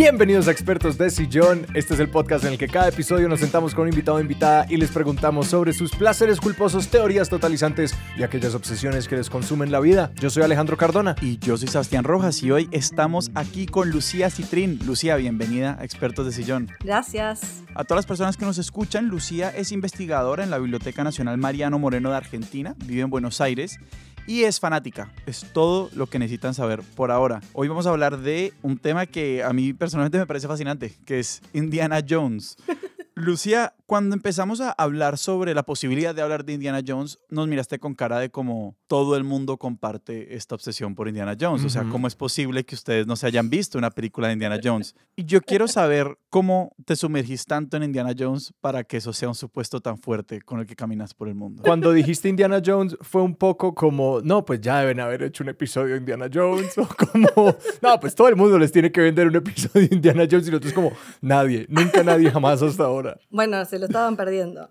Bienvenidos a Expertos de Sillón. Este es el podcast en el que cada episodio nos sentamos con un invitado o invitada y les preguntamos sobre sus placeres culposos, teorías totalizantes y aquellas obsesiones que les consumen la vida. Yo soy Alejandro Cardona. Y yo soy Sebastián Rojas y hoy estamos aquí con Lucía Citrín. Lucía, bienvenida a Expertos de Sillón. Gracias. A todas las personas que nos escuchan, Lucía es investigadora en la Biblioteca Nacional Mariano Moreno de Argentina, vive en Buenos Aires y es fanática. Es todo lo que necesitan saber por ahora. Hoy vamos a hablar de un tema que a mí personalmente me parece fascinante, que es Indiana Jones. Lucía, cuando empezamos a hablar sobre la posibilidad de hablar de Indiana Jones, nos miraste con cara de como todo el mundo comparte esta obsesión por Indiana Jones. O sea, ¿cómo es posible que ustedes no se hayan visto una película de Indiana Jones? Y yo quiero saber cómo te sumergís tanto en Indiana Jones para que eso sea un supuesto tan fuerte con el que caminas por el mundo. Cuando dijiste Indiana Jones fue un poco como, no, pues ya deben haber hecho un episodio de Indiana Jones o como, no, pues todo el mundo les tiene que vender un episodio de Indiana Jones y nosotros como, nadie, nunca nadie jamás hasta ahora. Bueno, se lo estaban perdiendo.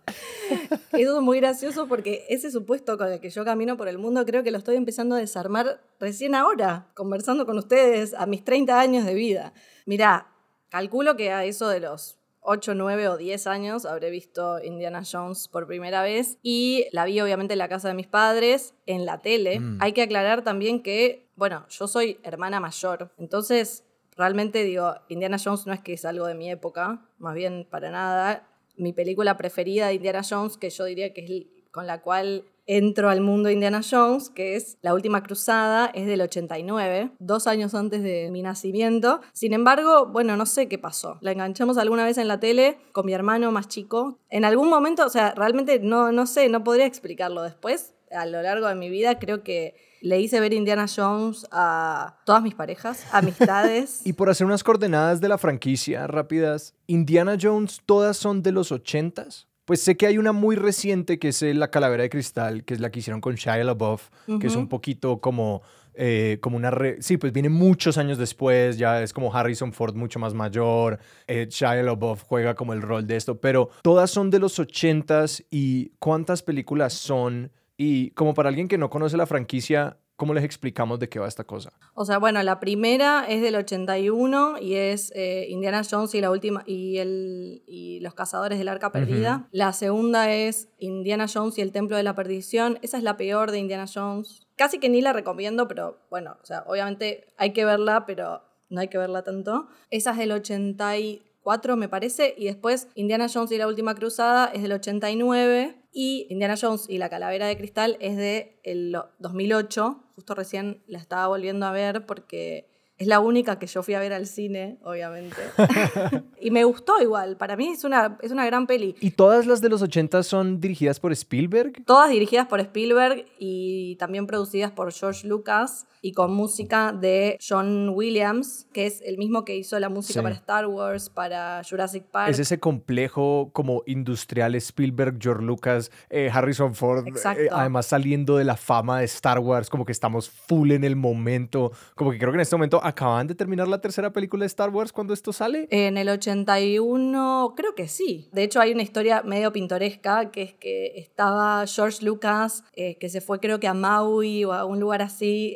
Eso es muy gracioso porque ese supuesto con el que yo camino por el mundo creo que lo estoy empezando a desarmar recién ahora, conversando con ustedes a mis 30 años de vida. Mirá, calculo que a eso de los 8, 9 o 10 años habré visto Indiana Jones por primera vez y la vi obviamente en la casa de mis padres, en la tele. Hay que aclarar también que, bueno, yo soy hermana mayor, entonces realmente digo, Indiana Jones no es que es algo de mi época, más bien para nada. Mi película preferida de Indiana Jones, que yo diría que es con la cual entro al mundo de Indiana Jones, que es La Última Cruzada, es del 89, dos años antes de mi nacimiento. Sin embargo, bueno, no sé qué pasó. La enganchamos alguna vez en la tele con mi hermano más chico. En algún momento, o sea, realmente no, no sé, no podría explicarlo después. A lo largo de mi vida creo que le hice ver Indiana Jones a todas mis parejas, amistades. y por hacer unas coordenadas de la franquicia rápidas, ¿Indiana Jones todas son de los 80s? Pues sé que hay una muy reciente que es La Calavera de Cristal, que es la que hicieron con Shia LaBeouf, que es un poquito como, eh, como una... Sí, pues viene muchos años después, ya es como Harrison Ford mucho más mayor, eh, Shia LaBeouf juega como el rol de esto, pero todas son de los 80s y ¿cuántas películas son? Y como para alguien que no conoce la franquicia, ¿Cómo les explicamos de qué va esta cosa? O sea, bueno, la primera es del 81 y es eh, Indiana Jones y la última y, el, y los cazadores del arca perdida. La segunda es Indiana Jones y el templo de la perdición. Esa es la peor de Indiana Jones. Casi que ni la recomiendo, pero bueno, o sea, obviamente hay que verla, pero no hay que verla tanto. Esa es del 84, me parece, y después Indiana Jones y la última cruzada es del 89 y Indiana Jones y la calavera de cristal es de el 2008. Justo recién la estaba volviendo a ver porque es la única que yo fui a ver al cine, obviamente. y me gustó igual. Para mí es una, es una gran peli. ¿Y todas las de los 80 son dirigidas por Spielberg? Todas dirigidas por Spielberg y también producidas por George Lucas y con música de John Williams, que es el mismo que hizo la música para Star Wars, para Jurassic Park. Es ese complejo como industrial Spielberg, George Lucas, eh, Harrison Ford, eh, además saliendo de la fama de Star Wars, como que estamos full en el momento, como que creo que en este momento acaban de terminar la tercera película de Star Wars cuando esto sale. En el 81, creo que sí. De hecho hay una historia medio pintoresca, que es que estaba George Lucas, eh, que se fue creo que a Maui o a un lugar así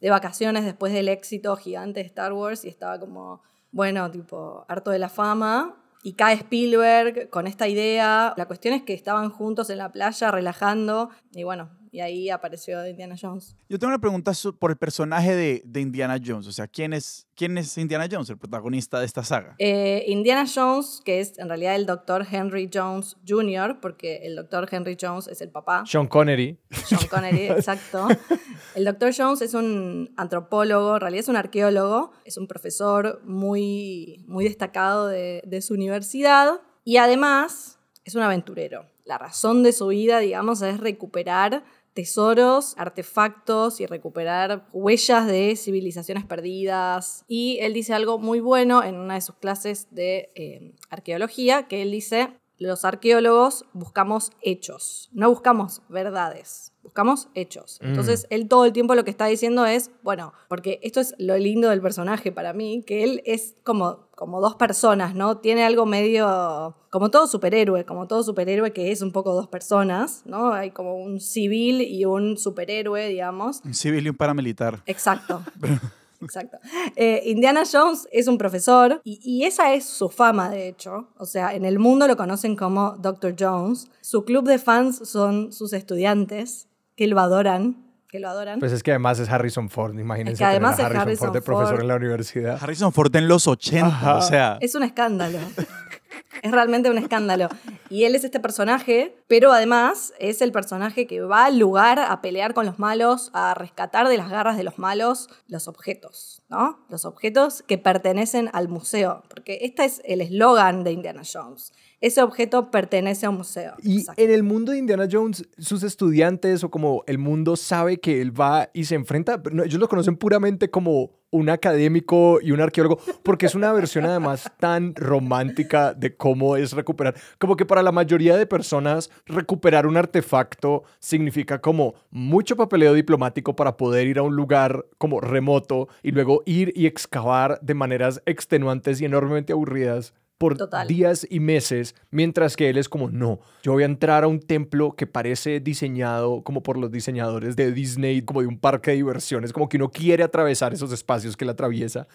de vacaciones después del éxito gigante de Star Wars y estaba como, bueno, tipo, harto de la fama. Y cae Spielberg con esta idea. La cuestión es que estaban juntos en la playa relajando y bueno, y ahí apareció Indiana Jones. Yo tengo una pregunta por el personaje de, de Indiana Jones, o sea, ¿quién es, ¿quién es Indiana Jones, el protagonista de esta saga? Eh, Indiana Jones, que es en realidad el doctor Henry Jones Jr., porque el doctor Henry Jones es el papá. Sean Connery. Sean Connery, exacto. El doctor Jones es un antropólogo, en realidad es un arqueólogo, es un profesor muy, muy destacado de, de su universidad y además es un aventurero. La razón de su vida, digamos, es recuperar tesoros, artefactos y recuperar huellas de civilizaciones perdidas. Y él dice algo muy bueno en una de sus clases de eh, arqueología, que él dice, los arqueólogos buscamos hechos, no buscamos verdades, buscamos hechos. Mm. Entonces, él todo el tiempo lo que está diciendo es, bueno, porque esto es lo lindo del personaje para mí, que él es como, como dos personas, ¿no? Tiene algo medio, como todo superhéroe, como todo superhéroe que es un poco dos personas, ¿no? Hay como un civil y un superhéroe, digamos. Un civil y un paramilitar. Exacto. Exacto. Eh, Indiana Jones es un profesor y, y esa es su fama, de hecho. O sea, en el mundo lo conocen como Dr. Jones. Su club de fans son sus estudiantes, que lo adoran. Que lo adoran. Pues es que además es Harrison Ford, imagínense. Es que además tener a es Harrison, Ford de profesor Ford. en la universidad. Harrison Ford en los 80, Ajá. o sea. Es un escándalo. Es realmente un escándalo. Y él es este personaje, pero además es el personaje que va al lugar a pelear con los malos, a rescatar de las garras de los malos los objetos, ¿no? Los objetos que pertenecen al museo. Porque este es el eslogan de Indiana Jones. Ese objeto pertenece a un museo. Y Exacto. en el mundo de Indiana Jones, sus estudiantes o como el mundo sabe que él va y se enfrenta, no, ellos lo conocen puramente como un académico y un arqueólogo, porque es una versión además tan romántica de cómo es recuperar. Como que para la mayoría de personas, recuperar un artefacto significa como mucho papeleo diplomático para poder ir a un lugar como remoto y luego ir y excavar de maneras extenuantes y enormemente aburridas por Total. días y meses, mientras que él es como, no, yo voy a entrar a un templo que parece diseñado como por los diseñadores de Disney, como de un parque de diversiones, como que uno quiere atravesar esos espacios que él atraviesa.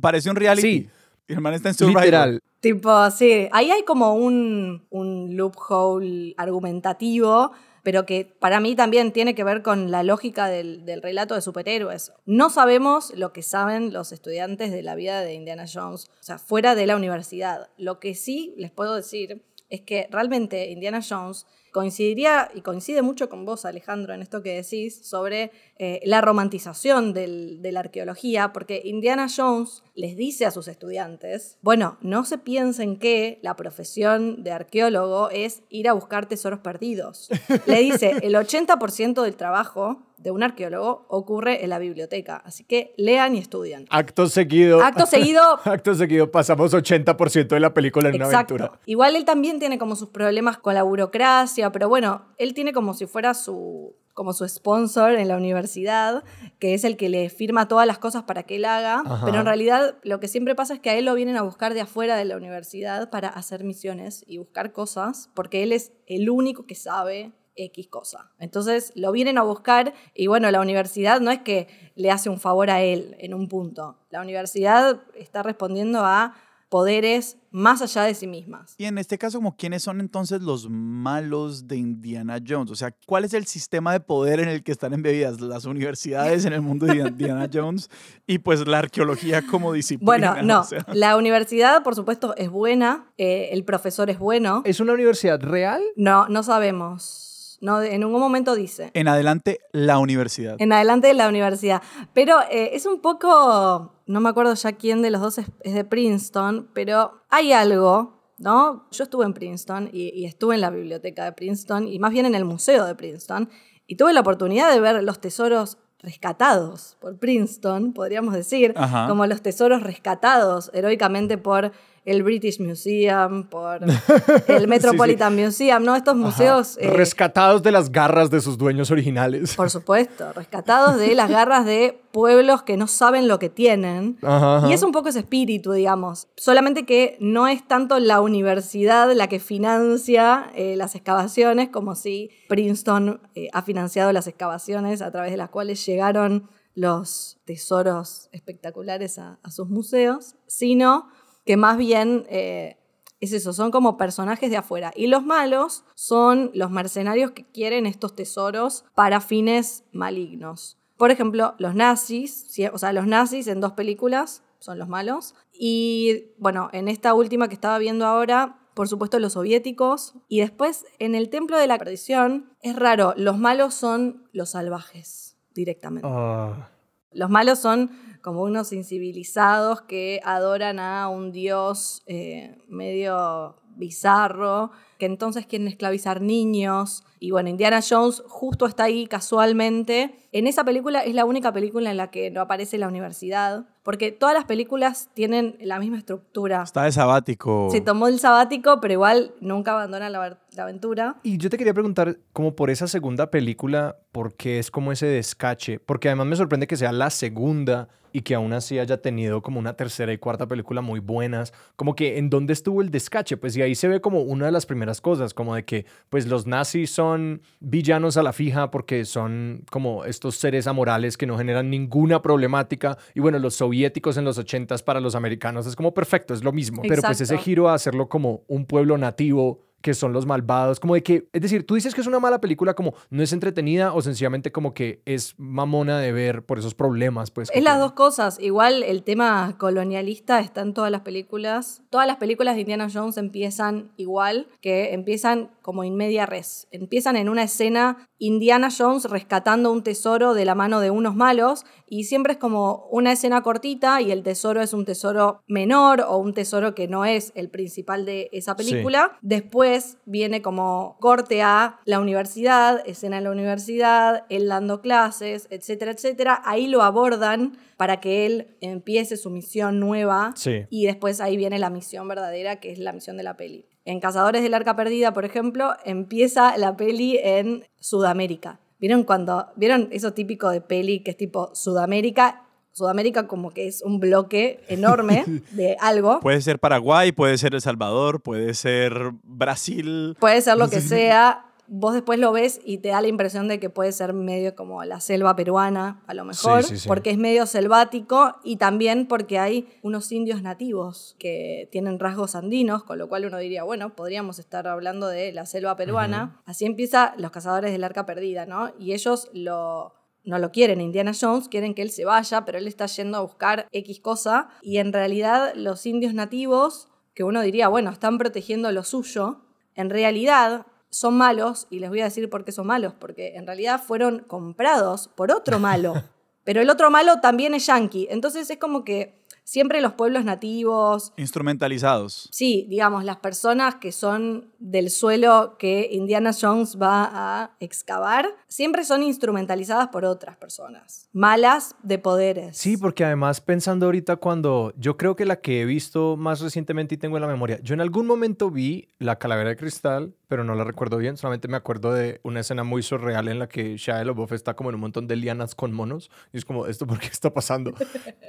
Parece un reality. Sí. Y el man está en Survivor. Literal. Tipo, sí, ahí hay como un, un loophole argumentativo, pero que para mí también tiene que ver con la lógica del, del relato de superhéroes. No sabemos lo que saben los estudiantes de la vida de Indiana Jones, o sea, fuera de la universidad. Lo que sí les puedo decir es que realmente Indiana Jones coincidiría y coincide mucho con vos, Alejandro, en esto que decís sobre eh, la romantización del- de la arqueología, porque Indiana Jones les dice a sus estudiantes, bueno, no se piensen que la profesión de arqueólogo es ir a buscar tesoros perdidos. Le dice, el 80% del trabajo de un arqueólogo ocurre en la biblioteca, así que lean y estudian. Acto seguido. Acto seguido, Acto seguido pasamos 80% de la película en una aventura. Igual él también tiene como sus problemas con la burocracia, pero bueno, él tiene como si fuera su como su sponsor en la universidad, que es el que le firma todas las cosas para que él haga, Ajá. pero en realidad lo que siempre pasa es que a él lo vienen a buscar de afuera de la universidad para hacer misiones y buscar cosas, porque él es el único que sabe X cosa. Entonces lo vienen a buscar y bueno, la universidad no es que le hace un favor a él en un punto. La universidad está respondiendo a poderes más allá de sí mismas. Y en este caso, como quiénes son entonces los malos de Indiana Jones? O sea, ¿cuál es el sistema de poder en el que están embebidas las universidades en el mundo de Indiana Jones y pues la arqueología como disciplina? Bueno, no, O sea, la universidad por supuesto es buena, eh, el profesor es bueno, ¿Es una universidad real? no, no sabemos, no, en ningún momento dice. en adelante, la universidad. En adelante de la universidad. Pero eh, es un poco, no me acuerdo ya quién de los dos es, es de Princeton, pero hay algo, ¿no? Yo estuve en Princeton y, y estuve en la biblioteca de Princeton y más bien en el museo de Princeton y tuve la oportunidad de ver los tesoros rescatados por Princeton, podríamos decir, Ajá. como los tesoros rescatados heroicamente por el British Museum, por el Metropolitan Museum, ¿no? Estos museos... eh, Rescatados de las garras de sus dueños originales. por supuesto, rescatados de las garras de pueblos que no saben lo que tienen. Ajá, ajá. Y es un poco ese espíritu, digamos. Solamente que no es tanto la universidad la que financia eh, las excavaciones, como si Princeton eh, ha financiado las excavaciones a través de las cuales llegaron los tesoros espectaculares a, a sus museos, sino que más bien eh, es eso, son como personajes de afuera. Y los malos son los mercenarios que quieren estos tesoros para fines malignos. Por ejemplo, los nazis, o sea, los nazis en dos películas son los malos. Y bueno, en esta última que estaba viendo ahora, por supuesto los soviéticos. Y después, en el Templo de la Perdición, es raro, los malos son los salvajes directamente. Ah. Los malos son como unos incivilizados que adoran a un dios eh, medio bizarro, que entonces quieren esclavizar niños. Y bueno, Indiana Jones justo está ahí casualmente. En esa película es la única película en la que no aparece la universidad, porque todas las películas tienen la misma estructura. Está de sabático. Se tomó el sabático, pero igual nunca abandona la, la aventura. Y yo te quería preguntar, como por esa segunda película, ¿por qué es como ese descache? Porque además me sorprende que sea la segunda y que aún así haya tenido como una tercera y cuarta película muy buenas, como que en dónde estuvo el descache, pues y ahí se ve como una de las primeras cosas, como de que pues los nazis son villanos a la fija porque son como estos seres amorales que no generan ninguna problemática. Y bueno, los soviéticos en los ochentas para los americanos es como perfecto, es lo mismo, pero pues ese giro a hacerlo como un pueblo nativo que son los malvados, como de que, es decir, tú dices que es una mala película como no es entretenida o sencillamente como que es mamona de ver por esos problemas, pues. Es las tiene. dos cosas. Igual el tema colonialista está en todas las películas. Todas las películas de Indiana Jones empiezan igual, que empiezan como in media res. Empiezan en una escena Indiana Jones rescatando un tesoro de la mano de unos malos y siempre es como una escena cortita y el tesoro es un tesoro menor o un tesoro que no es el principal de esa Sí. película. Después viene como corte a la universidad, escena en la universidad, él dando clases, etcétera, etcétera. Ahí lo abordan para que él empiece su misión nueva Sí. y después ahí viene la misión verdadera, que es la misión de la peli. En Cazadores del Arca Perdida, por ejemplo, empieza la peli en Sudamérica. ¿Vieron cuando vieron eso típico de peli que es tipo Sudamérica? Sudamérica como que es un bloque enorme de algo. Puede ser Paraguay, puede ser El Salvador, puede ser Brasil. Puede ser lo que sea. Vos después lo ves y te da la impresión de que puede ser medio como la selva peruana, a lo mejor, Sí, sí, sí. porque es medio selvático y también porque hay unos indios nativos que tienen rasgos andinos, con lo cual uno diría, bueno, podríamos estar hablando de la selva peruana. Así empieza Los Cazadores del Arca Perdida, ¿no? Y ellos lo, no lo quieren, Indiana Jones, quieren que él se vaya, pero él está yendo a buscar X cosa. Y en realidad los indios nativos, que uno diría, bueno, están protegiendo lo suyo, en realidad son malos, y les voy a decir por qué son malos, porque en realidad fueron comprados por otro malo. Pero el otro malo también es yankee. Entonces es como que siempre los pueblos nativos, Instrumentalizados. Sí, digamos, las personas que son del suelo que Indiana Jones va a excavar, siempre son instrumentalizadas por otras personas, malas de poderes. Sí, porque además pensando ahorita cuando yo creo que la que he visto más recientemente y tengo en la memoria, yo en algún momento vi la calavera de cristal, pero no la recuerdo bien, solamente me acuerdo de una escena muy surreal en la que Shia LaBeouf está como en un montón de lianas con monos y es como, ¿esto por qué está pasando?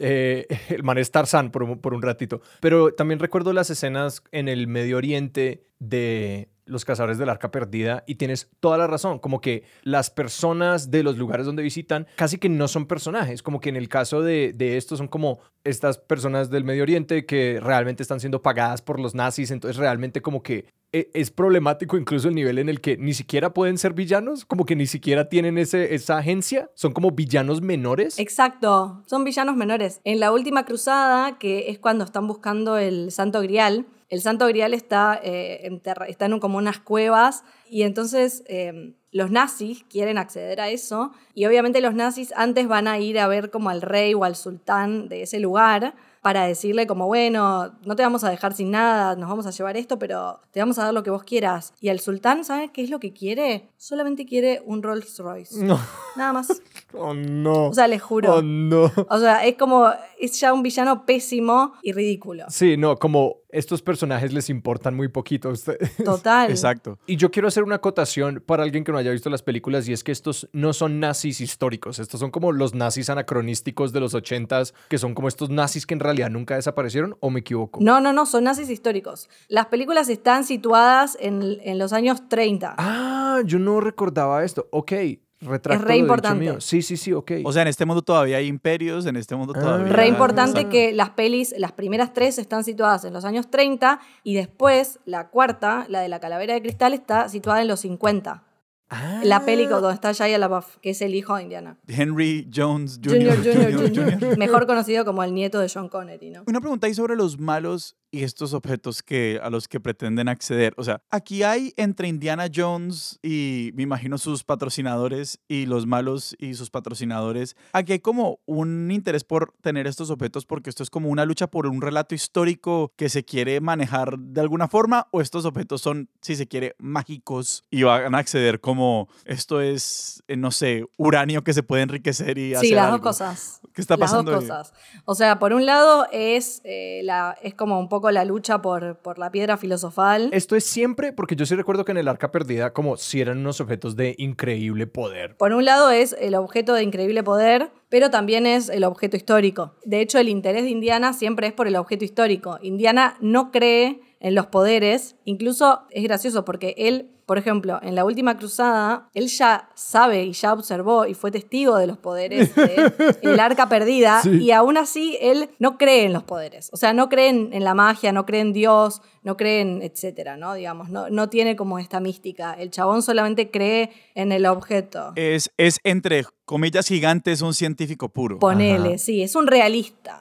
Eh, el man es Tarzán por un, por un ratito. Pero también recuerdo las escenas en el Medio Oriente de los cazadores del arca perdida y tienes toda la razón, como que las personas de los lugares donde visitan casi que no son personajes, como que en el caso de, de esto son como estas personas del Medio Oriente que realmente están siendo pagadas por los nazis, entonces realmente como que e- es problemático incluso el nivel en el que ni siquiera pueden ser villanos, como que ni siquiera tienen ese, esa agencia, son como villanos menores. Exacto, son villanos menores. En la última cruzada, que es cuando están buscando el Santo Grial, el Santo Grial está, eh, está en como unas cuevas y entonces eh, los nazis quieren acceder a eso y obviamente los nazis antes van a ir a ver como al rey o al sultán de ese lugar para decirle como, bueno, no te vamos a dejar sin nada, nos vamos a llevar esto, pero te vamos a dar lo que vos quieras. Y el sultán, ¿sabes qué es lo que quiere? Solamente quiere un Rolls Royce. No, Nada más. oh no. O sea, les juro. Oh no. O sea, es como, es ya un villano pésimo y ridículo. Sí, no, como estos personajes les importan muy poquito a ustedes. Total. Exacto. Y yo quiero hacer una acotación para alguien que no haya visto las películas y es que estos no son nazis históricos, estos son como los nazis anacronísticos de los ochentas, que son como estos nazis que en realidad nunca desaparecieron, ¿o me equivoco? No, no, no, son nazis históricos. Las películas están situadas en, en los años 30. Ah, yo no recordaba esto. Ok, retracto Es re importante. mío. Sí, sí, sí, ok. O sea, en este mundo todavía hay imperios, en este mundo Ah. todavía... Re importante Exacto. que las pelis, las primeras tres están situadas en los años 30 y después la cuarta, la de la calavera de cristal, está situada en los 50. Ah. La peli donde está Shia LaBeouf, que es el hijo de Indiana. Henry Jones Junior, Jr. Junior, Junior. Mejor conocido como el nieto de John Connery, ¿no? Una pregunta ahí sobre los malos y estos objetos que, a los que pretenden acceder. O sea, aquí hay entre Indiana Jones y me imagino sus patrocinadores y los malos y sus patrocinadores, aquí hay como un interés por tener estos objetos porque esto es como una lucha por un relato histórico que se quiere manejar de alguna forma o estos objetos son, si se quiere, mágicos y van a acceder como esto es, eh, no sé, uranio que se puede enriquecer y hacer Sí, las algo. dos cosas. ¿Qué está pasando Las dos cosas. O sea, por un lado es, eh, la, es como un poco la lucha por, por la piedra filosofal. Esto es siempre, porque yo sí recuerdo que en el Arca Perdida, como si eran unos objetos de increíble poder. Por un lado es el objeto de increíble poder, pero también es el objeto histórico. De hecho, el interés de Indiana siempre es por el objeto histórico. Indiana no cree en los poderes, incluso es gracioso porque él por ejemplo, en la última cruzada, él ya sabe y ya observó y fue testigo de los poderes del arca perdida y aún así él no cree en los poderes. O sea, no cree en, la magia, no cree en Dios, no cree en etcétera, ¿no? Digamos, no, no tiene como esta mística. El chabón solamente cree en el objeto. Es, es entre comillas gigantes un científico puro. Ponele, sí, es un realista.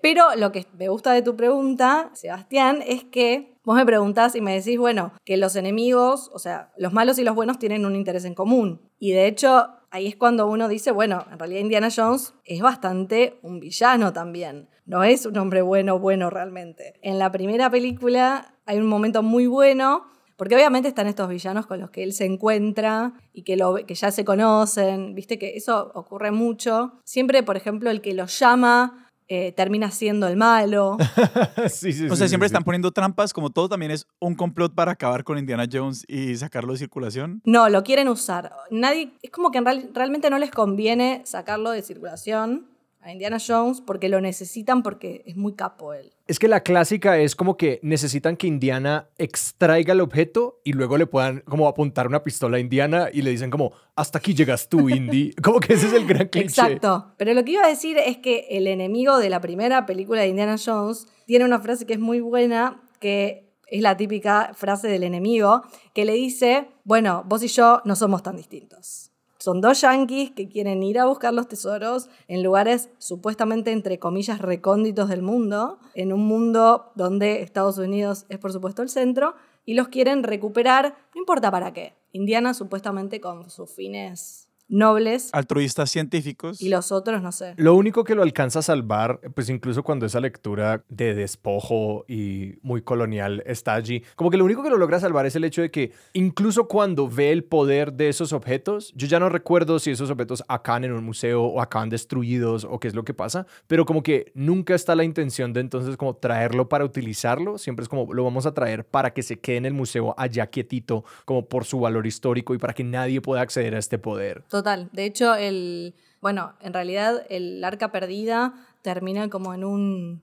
Pero lo que me gusta de tu pregunta, Sebastián, es que Vos me preguntás y me decís, bueno, que los enemigos, o sea, los malos y los buenos tienen un interés en común. Y de hecho, ahí es cuando uno dice, bueno, en realidad Indiana Jones es bastante un villano también. No es un hombre bueno, bueno realmente. En la primera película hay un momento muy bueno porque obviamente están estos villanos con los que él se encuentra y que, lo, que ya se conocen, viste que eso ocurre mucho. Siempre, por ejemplo, el que lo llama eh, termina siendo el malo. o sea, siempre están poniendo trampas, como todo también es un complot para acabar con Indiana Jones y sacarlo de circulación. No, lo quieren usar. Nadie, es como que realmente no les conviene sacarlo de circulación a Indiana Jones porque lo necesitan porque es muy capo él. Es que la clásica es como que necesitan que Indiana extraiga el objeto y luego le puedan como apuntar una pistola a Indiana y le dicen como, hasta aquí llegas tú, Indy. como que ese es el gran cliché. Exacto. Pero lo que iba a decir es que el enemigo de la primera película de Indiana Jones tiene una frase que es muy buena, que es la típica frase del enemigo, que le dice, bueno, vos y yo no somos tan distintos. Son dos yanquis que quieren ir a buscar los tesoros en lugares supuestamente, entre comillas, recónditos del mundo, en un mundo donde Estados Unidos es, por supuesto, el centro, y los quieren recuperar, no importa para qué. Indiana supuestamente con sus fines nobles. Altruistas científicos. Y los otros, no sé. Lo único que lo alcanza a salvar, pues incluso cuando esa lectura de despojo y muy colonial está allí, como que lo único que lo logra salvar es el hecho de que incluso cuando ve el poder de esos objetos, yo ya no recuerdo si esos objetos acaban en un museo o acaban destruidos o qué es lo que pasa, pero como que nunca está la intención de entonces como traerlo para utilizarlo, siempre es como lo vamos a traer para que se quede en el museo allá quietito, como por su valor histórico y para que nadie pueda acceder a este poder. Total. De hecho, el, bueno, en realidad el arca perdida termina como en un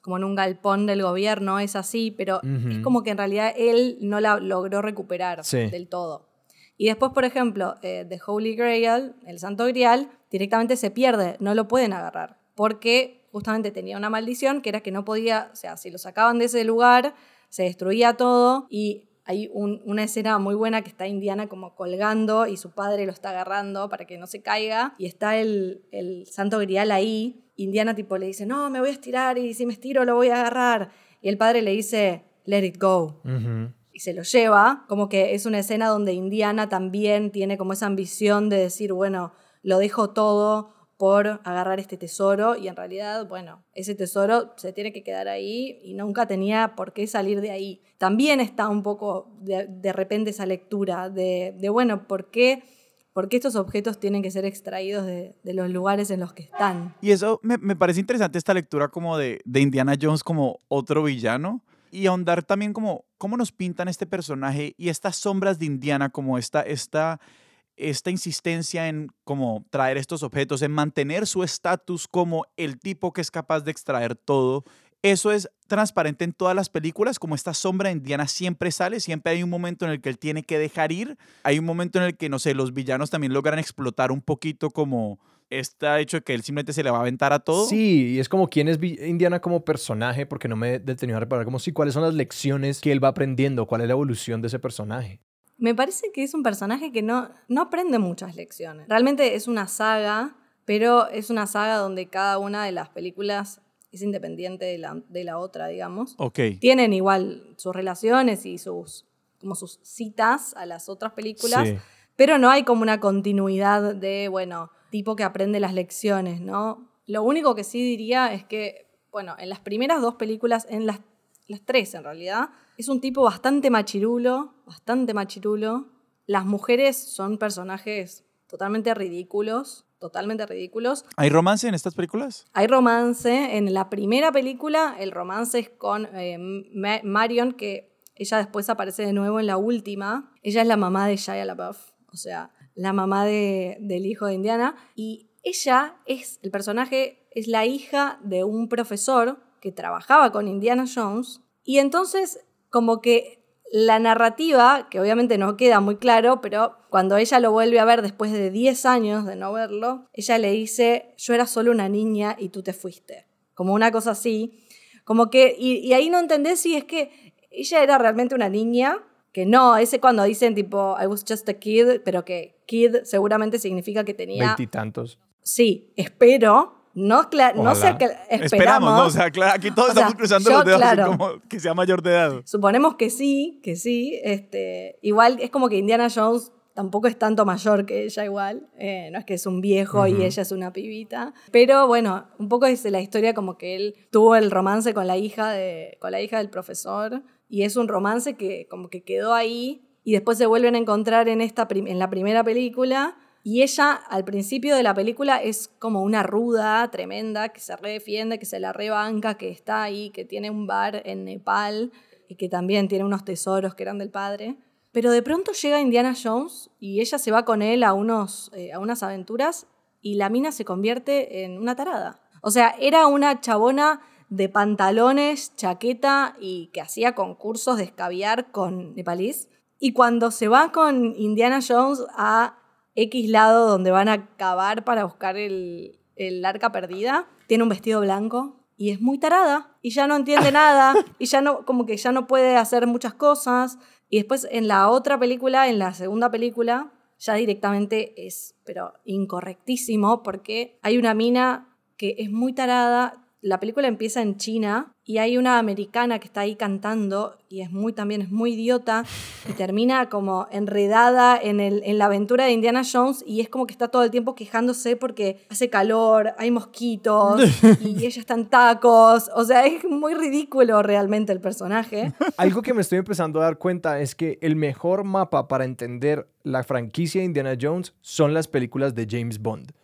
como en un galpón del gobierno, es así, pero es como que en realidad él no la logró recuperar del todo. Y después, por ejemplo, eh, The Holy Grail, el Santo Grial, directamente se pierde, no lo pueden agarrar, porque justamente tenía una maldición que era que no podía, o sea, si lo sacaban de ese lugar, se destruía todo y hay una escena muy buena que está Indiana como colgando y su padre lo está agarrando para que no se caiga y está el, santo grial ahí. Indiana tipo le dice, no, me voy a estirar y si me estiro lo voy a agarrar. Y el padre le dice, let it go. Y se lo lleva, como que es una escena donde Indiana también tiene como esa ambición de decir, bueno, lo dejo todo por agarrar este tesoro y en realidad, bueno, ese tesoro se tiene que quedar ahí y nunca tenía por qué salir de ahí. También está un poco de, repente esa lectura de, bueno, ¿por qué, ¿por estos objetos tienen que ser extraídos de, los lugares en los que están? Y eso me, parece interesante esta lectura como de, Indiana Jones como otro villano y ahondar también como cómo nos pintan este personaje y estas sombras de Indiana como esta... esta esta insistencia en como traer estos objetos, en mantener su estatus como el tipo que es capaz de extraer todo, eso es transparente en todas las películas, como esta sombra indiana siempre sale, siempre hay un momento en el que él tiene que dejar ir, hay un momento en el que, no sé, los villanos también logran explotar un poquito como está hecho que él simplemente se le va a aventar a todo. Sí, y es como quién es Indiana como personaje, porque no me he detenido a reparar como sí, cuáles son las lecciones que él va aprendiendo, cuál es la evolución de ese personaje. Me parece que es un personaje que no, no aprende muchas lecciones. Realmente es una saga, pero es una saga donde cada una de las películas es independiente de la, de la otra, digamos. Tienen igual sus relaciones y sus, como sus citas a las otras películas, pero no hay como una continuidad de, bueno, tipo que aprende las lecciones, ¿no? Lo único que sí diría es que, bueno, en las primeras dos películas, en las, las tres en realidad, es un tipo bastante machirulo, bastante machirulo. Las mujeres son personajes totalmente ridículos, totalmente ridículos. ¿Hay romance en estas películas? Hay romance. En la primera película, el romance es con eh, Marion, que ella después aparece de nuevo en la última. Ella es la mamá de Shia LaBeouf, o sea, la mamá del hijo de Indiana. Y ella es, el personaje es la hija de un profesor que trabajaba con Indiana Jones. Y entonces, como que la narrativa, que obviamente no queda muy claro, pero cuando ella lo vuelve a ver después de 10 años de no verlo, ella le dice, yo era solo una niña y tú te fuiste. Como una cosa así. Como que, y, ahí no entendés si es que ella era realmente una niña, que no, ese cuando dicen tipo, I was just a kid, pero que kid seguramente significa que tenía... Veintitantos. Sí, espero. No, no sé que esperamos. Esperamos, ¿no? O sea, aquí todos estamos cruzando los dedos así como que sea mayor de edad. Suponemos que sí, que sí. Este, igual es como que Indiana Jones tampoco es tanto mayor que ella igual. Eh, no es que es un viejo y ella es una pibita. Pero bueno, un poco es la historia como que él tuvo el romance con la hija, de, con la hija del profesor. Y es un romance que como que quedó ahí. Y después se vuelven a encontrar en, esta, en la primera película y ella al principio de la película es como una ruda tremenda que se redefiende, que se la rebanca, que está ahí, que tiene un bar en Nepal y que también tiene unos tesoros que eran del padre. Pero de pronto llega Indiana Jones y ella se va con él a, unos, eh, a unas aventuras y la mina se convierte en una tarada. O sea, era una chabona de pantalones, chaqueta y que hacía concursos de escabiar con nepalís. Y cuando se va con Indiana Jones a X lado donde van a cavar para buscar el, arca perdida, tiene un vestido blanco y es muy tarada y ya no entiende nada y ya no, como que ya no puede hacer muchas cosas. Y después en la otra película, en la segunda película, ya directamente es, pero incorrectísimo porque hay una mina que es muy tarada, la película empieza en China y hay una americana que está ahí cantando y es muy también es muy idiota y termina como enredada en, el, en la aventura de Indiana Jones y es como que está todo el tiempo quejándose porque hace calor, hay mosquitos y ella está en tacos, o sea, es muy ridículo realmente el personaje. Algo que me estoy empezando a dar cuenta es que el mejor mapa para entender la franquicia de Indiana Jones son las películas de James Bond.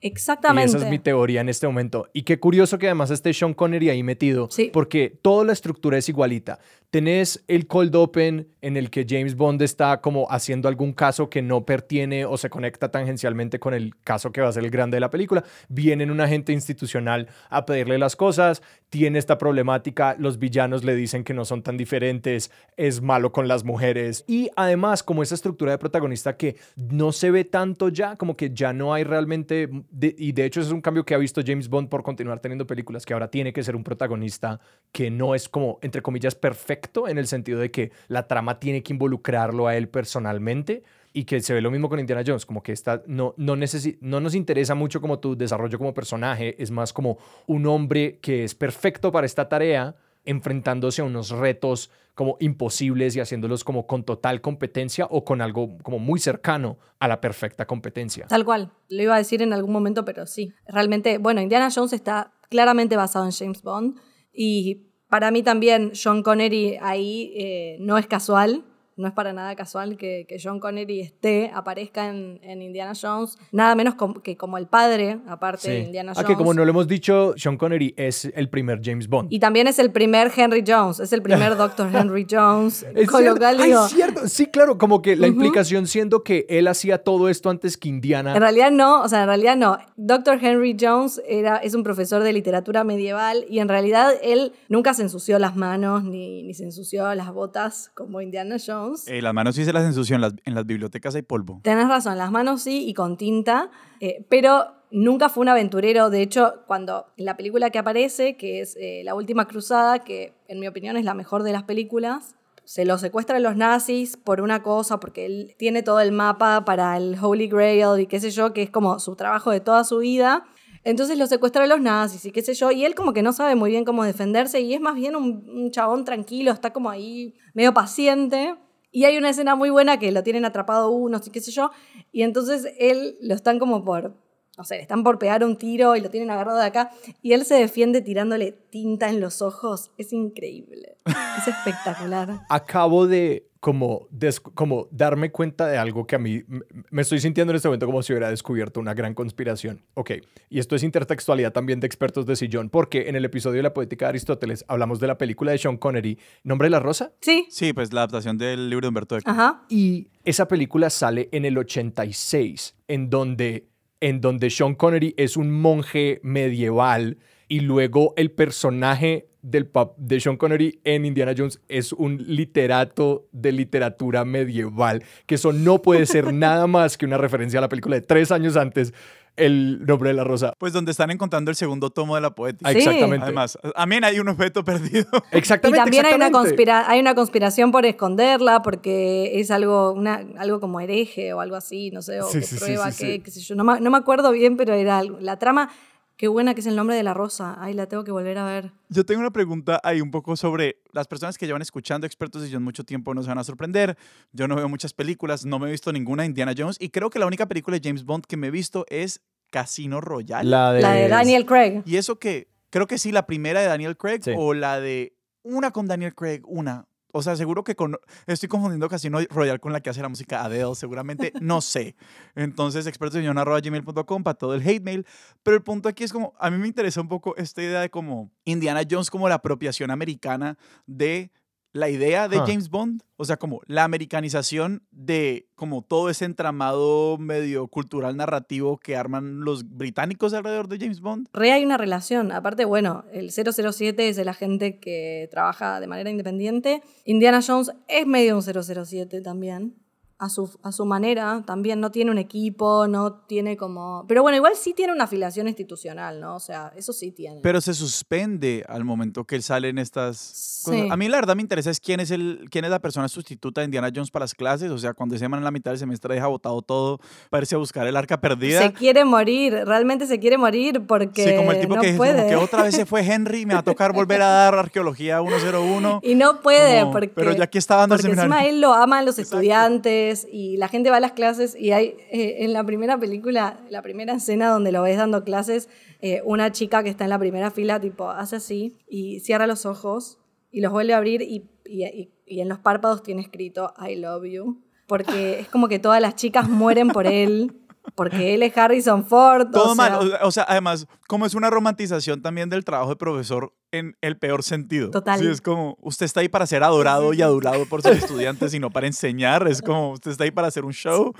Exactamente. Y esa es mi teoría en este momento. Y qué curioso que además esté Sean Connery ahí metido, porque toda la estructura es igualita tenés el cold open en el que James Bond está como haciendo algún caso que no pertiene o se conecta tangencialmente con el caso que va a ser el grande de la película. Viene un agente institucional a pedirle las cosas, tiene esta problemática, los villanos le dicen que no son tan diferentes, es malo con las mujeres y además como esa estructura de protagonista que no se ve tanto ya, como que ya no hay realmente, y de hecho es un cambio que ha visto James Bond por continuar teniendo películas, que ahora tiene que ser un protagonista que no es como, entre comillas, perfecto en el sentido de que la trama tiene que involucrarlo a él personalmente y que se ve lo mismo con Indiana Jones, como que está, no, no, no nos interesa mucho como tu desarrollo como personaje, es más como un hombre que es perfecto para esta tarea, enfrentándose a unos retos como imposibles y haciéndolos como con total competencia o con algo como muy cercano a la perfecta competencia. Tal cual, lo iba a decir en algún momento, pero sí, realmente, bueno, Indiana Jones está claramente basado en James Bond y para mí también John Connery ahí eh, no es casual, no es para nada casual que, que John Connery esté, aparezca en, en Indiana Jones, nada menos que como el padre, aparte de Indiana Jones. Ah, que como no lo hemos dicho, Sean Connery es el primer James Bond. Y también es el primer Henry Jones, es el primer Doctor Henry Jones. es con cierto, lo cierto. Sí, claro, como que la implicación siendo que él hacía todo esto antes que Indiana. En realidad no, o sea, en realidad no. Doctor Henry Jones era, es un profesor de literatura medieval y en realidad él nunca se ensució las manos ni, ni se ensució las botas como Indiana Jones. Eh, las manos sí se las ensució, en las, bibliotecas hay polvo. Tenés razón, las manos sí y con tinta, eh, pero nunca fue un aventurero. De hecho, cuando en la película que aparece, que es eh, La Última Cruzada, que en mi opinión es la mejor de las películas, se lo secuestran los nazis por una cosa, porque él tiene todo el mapa para el Holy Grail y qué sé yo, que es como su trabajo de toda su vida. Entonces lo secuestran los nazis y qué sé yo, y él como que no sabe muy bien cómo defenderse y es más bien un, un chabón tranquilo, está como ahí medio paciente. Y hay una escena muy buena que lo tienen atrapado unos y qué sé yo. Y entonces él lo están como por no sé, le están por pegar un tiro y lo tienen agarrado de acá, y él se defiende tirándole tinta en los ojos. Es increíble. Es espectacular. Acabo de como, des- como darme cuenta de algo que a mí me estoy sintiendo en este momento como si hubiera descubierto una gran conspiración. Ok, y esto es intertextualidad también de expertos de sillón, porque en el episodio de la poética de Aristóteles hablamos de la película de Sean Connery, Nombre de la Rosa, Sí, Sí, pues la adaptación del libro de Humberto Eco. ajá. y esa película sale en el 86, en donde, en donde Sean Connery es un monje medieval y luego el personaje del de Sean Connery en Indiana Jones es un literato de literatura medieval, que eso no puede ser nada más que una referencia a la película de tres años antes, El nombre de la rosa. Pues donde están encontrando el segundo tomo de la poética. Ah, Sí. Exactamente. Además, también hay un objeto perdido. Y exactamente. también hay una, conspira hay una conspiración por esconderla porque es algo, una, algo como hereje o algo así, no sé, o Sí, que sí, prueba sí, que, sí. qué sé yo. No, me- no me acuerdo bien, pero era algo. La trama, qué buena que es el nombre de la rosa. Ay, la tengo que volver a ver. Yo tengo una pregunta ahí un poco sobre las personas que llevan escuchando expertos y yo en mucho tiempo no se van a sorprender. Yo no veo muchas películas, no me he visto ninguna de Indiana Jones y creo que la única película de James Bond que me he visto es Casino Royale. La de, La de Daniel Craig. Y eso que creo que sí, la primera de Daniel Craig Sí. o la de una con Daniel Craig, una. O sea, seguro que con, estoy confundiendo Casino Royale con la que hace la música Adele, seguramente, no sé. Entonces, expertosillón.gmail.com para todo el hate mail. Pero el punto aquí es como, a mí me interesa un poco esta idea de como Indiana Jones como la apropiación americana de la idea de Huh. James Bond, o sea, como la americanización de como todo ese entramado medio cultural narrativo que arman los británicos alrededor de James Bond. Re hay una relación. Aparte, bueno, el 007 es el agente que trabaja de manera independiente. Indiana Jones es medio un 007 también. A su, a su manera, también no tiene un equipo, no tiene como... Pero bueno, igual sí tiene una afiliación institucional, ¿no? O sea, eso sí tiene. Pero se suspende al momento que él sale en estas Sí. cosas. A mí la verdad me interesa es quién es, el, quién es la persona sustituta de Indiana Jones para las clases. O sea, cuando se llaman en la mitad del semestre deja botado todo para irse a buscar el arca perdida. se quiere morir, realmente se quiere morir porque sí, como el tipo no que puede. como que otra vez se fue Henry, me va a tocar volver a dar arqueología 101. Y no puede Como, porque... pero ya aquí está dando el porque seminario. encima él lo aman los Exacto. estudiantes y la gente va a las clases y hay eh, en la primera película, la primera escena donde lo ves dando clases, eh, una chica que está en la primera fila tipo hace así y cierra los ojos y los vuelve a abrir y, y- en los párpados tiene escrito I love you porque es como que todas las chicas mueren por él porque él es Harrison Ford. Todo o mal. sea, O sea, además, como es una romantización también del trabajo de profesor en el peor sentido. Total. Sí, es como, usted está ahí para ser adorado y adulado por sus estudiantes, sino para enseñar. Es como, usted está ahí para hacer un show.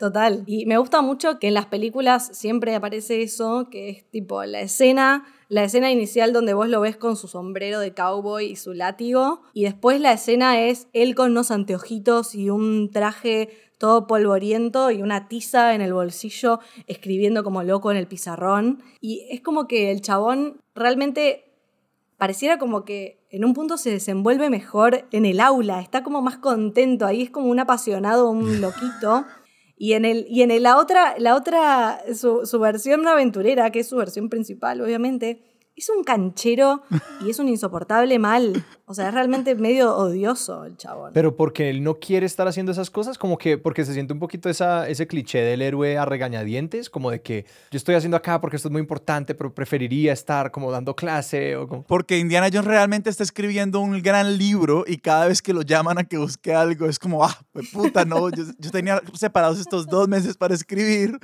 Total. Y me gusta mucho que en las películas siempre aparece eso, que es tipo la escena, la escena inicial donde vos lo ves con su sombrero de cowboy y su látigo, y después la escena es él con unos anteojitos y un traje todo polvoriento y una tiza en el bolsillo, escribiendo como loco en el pizarrón. Y es como que el chabón realmente pareciera como que en un punto se desenvuelve mejor en el aula, está como más contento, ahí es como un apasionado, un loquito. Y en, el, y en el- la otra, la otra su, su versión aventurera, que es su versión principal, obviamente, es un canchero y es un insoportable mal. O sea, es realmente medio odioso el chabón. Pero porque él no quiere estar haciendo esas cosas, como que porque se siente un poquito esa, ese cliché del héroe a regañadientes, como de que yo estoy haciendo acá porque esto es muy importante, pero preferiría estar como dando clase o como... Porque Indiana Jones realmente está escribiendo un gran libro y cada vez que lo llaman a que busque algo es como, ah, pues puta, no, yo, yo tenía separados estos dos meses para escribir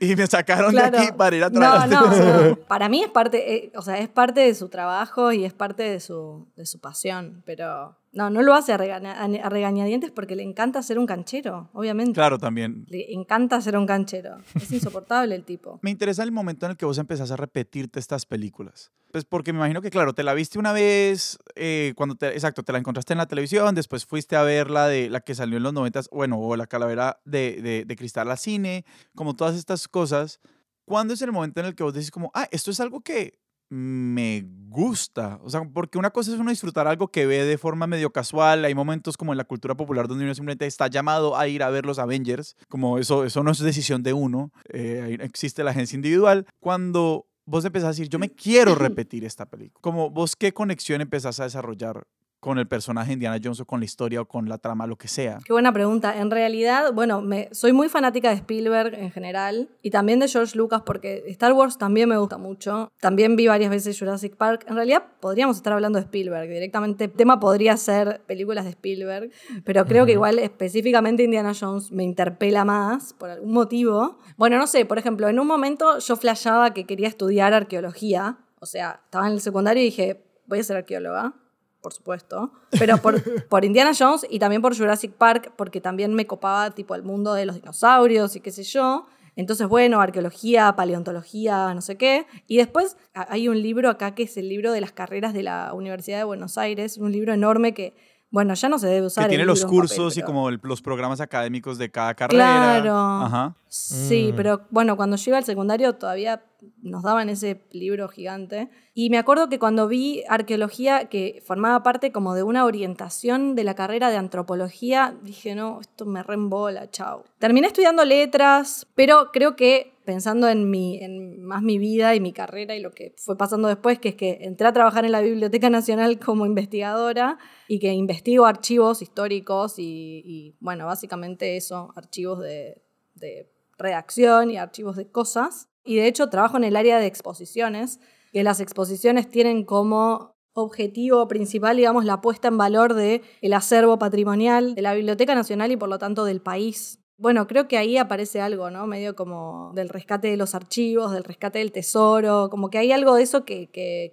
y me sacaron de aquí para ir a no, trabajar. no, no. Para mí es parte, eh, o sea, es parte de su trabajo y es parte de su, de su pasión, pero no, no lo hace a, regaña- a regañadientes porque le encanta ser un canchero, obviamente. Claro, también. Le encanta ser un canchero. Es insoportable el tipo. Me interesa el momento en el que vos empezás a repetirte estas películas. Pues porque me imagino que, claro, te la viste una vez, eh, cuando te, exacto, te la encontraste en la televisión, después fuiste a ver la, de, la que salió en los noventas, bueno, o la calavera de, de, de cristal al cine, como todas estas cosas. ¿Cuándo es el momento en el que vos decís como, ah, esto es algo que me gusta? O sea, porque una cosa es uno disfrutar algo que ve de forma medio casual, hay momentos como en la cultura popular donde uno simplemente está llamado a ir a ver los Avengers, como eso, eso no es decisión de uno, eh, existe la agencia individual. Cuando vos empezás a decir, yo me quiero repetir esta película, como vos qué conexión empezás a desarrollar con el personaje de Indiana Jones o con la historia o con la trama, lo que sea? Qué buena pregunta. En realidad, bueno, me, soy muy fanática de Spielberg en general y también de George Lucas porque Star Wars también me gusta mucho. También vi varias veces Jurassic Park. En realidad podríamos estar hablando de Spielberg. Directamente el tema podría ser películas de Spielberg, pero creo que igual específicamente Indiana Jones me interpela más por algún motivo. Bueno, no sé, por ejemplo, en un momento yo flashaba que quería estudiar arqueología. O sea, estaba en el secundario y dije, voy a ser arqueóloga por supuesto, pero por, por, Indiana Jones y también por Jurassic Park, porque también me copaba tipo el mundo de los dinosaurios y qué sé yo. Entonces, bueno, arqueología, paleontología, no sé qué. Y después hay un libro acá que es el libro de las carreras de la Universidad de Buenos Aires, un libro enorme que bueno, ya no se debe usar. Que tiene los cursos y como los programas académicos de cada carrera. Claro. Ajá. Sí, mm. pero bueno, cuando yo iba al secundario todavía nos daban ese libro gigante. Y me acuerdo que cuando vi arqueología, que formaba parte como de una orientación de la carrera de antropología, dije, no, esto me reembola, chao. Terminé estudiando letras, pero creo que pensando en, mi, más mi vida y mi carrera y lo que fue pasando después, que es que entré a trabajar en la Biblioteca Nacional como investigadora y que investigo archivos históricos y, bueno, básicamente eso, archivos de, de redacción y archivos de cosas. Y de hecho trabajo en el área de exposiciones, que las exposiciones tienen como objetivo principal, digamos, la puesta en valor del el acervo patrimonial de la Biblioteca Nacional y por lo tanto del país. Bueno, creo que ahí aparece algo, ¿no? Medio como del rescate de los archivos, del rescate del tesoro, como que hay algo de eso que, que,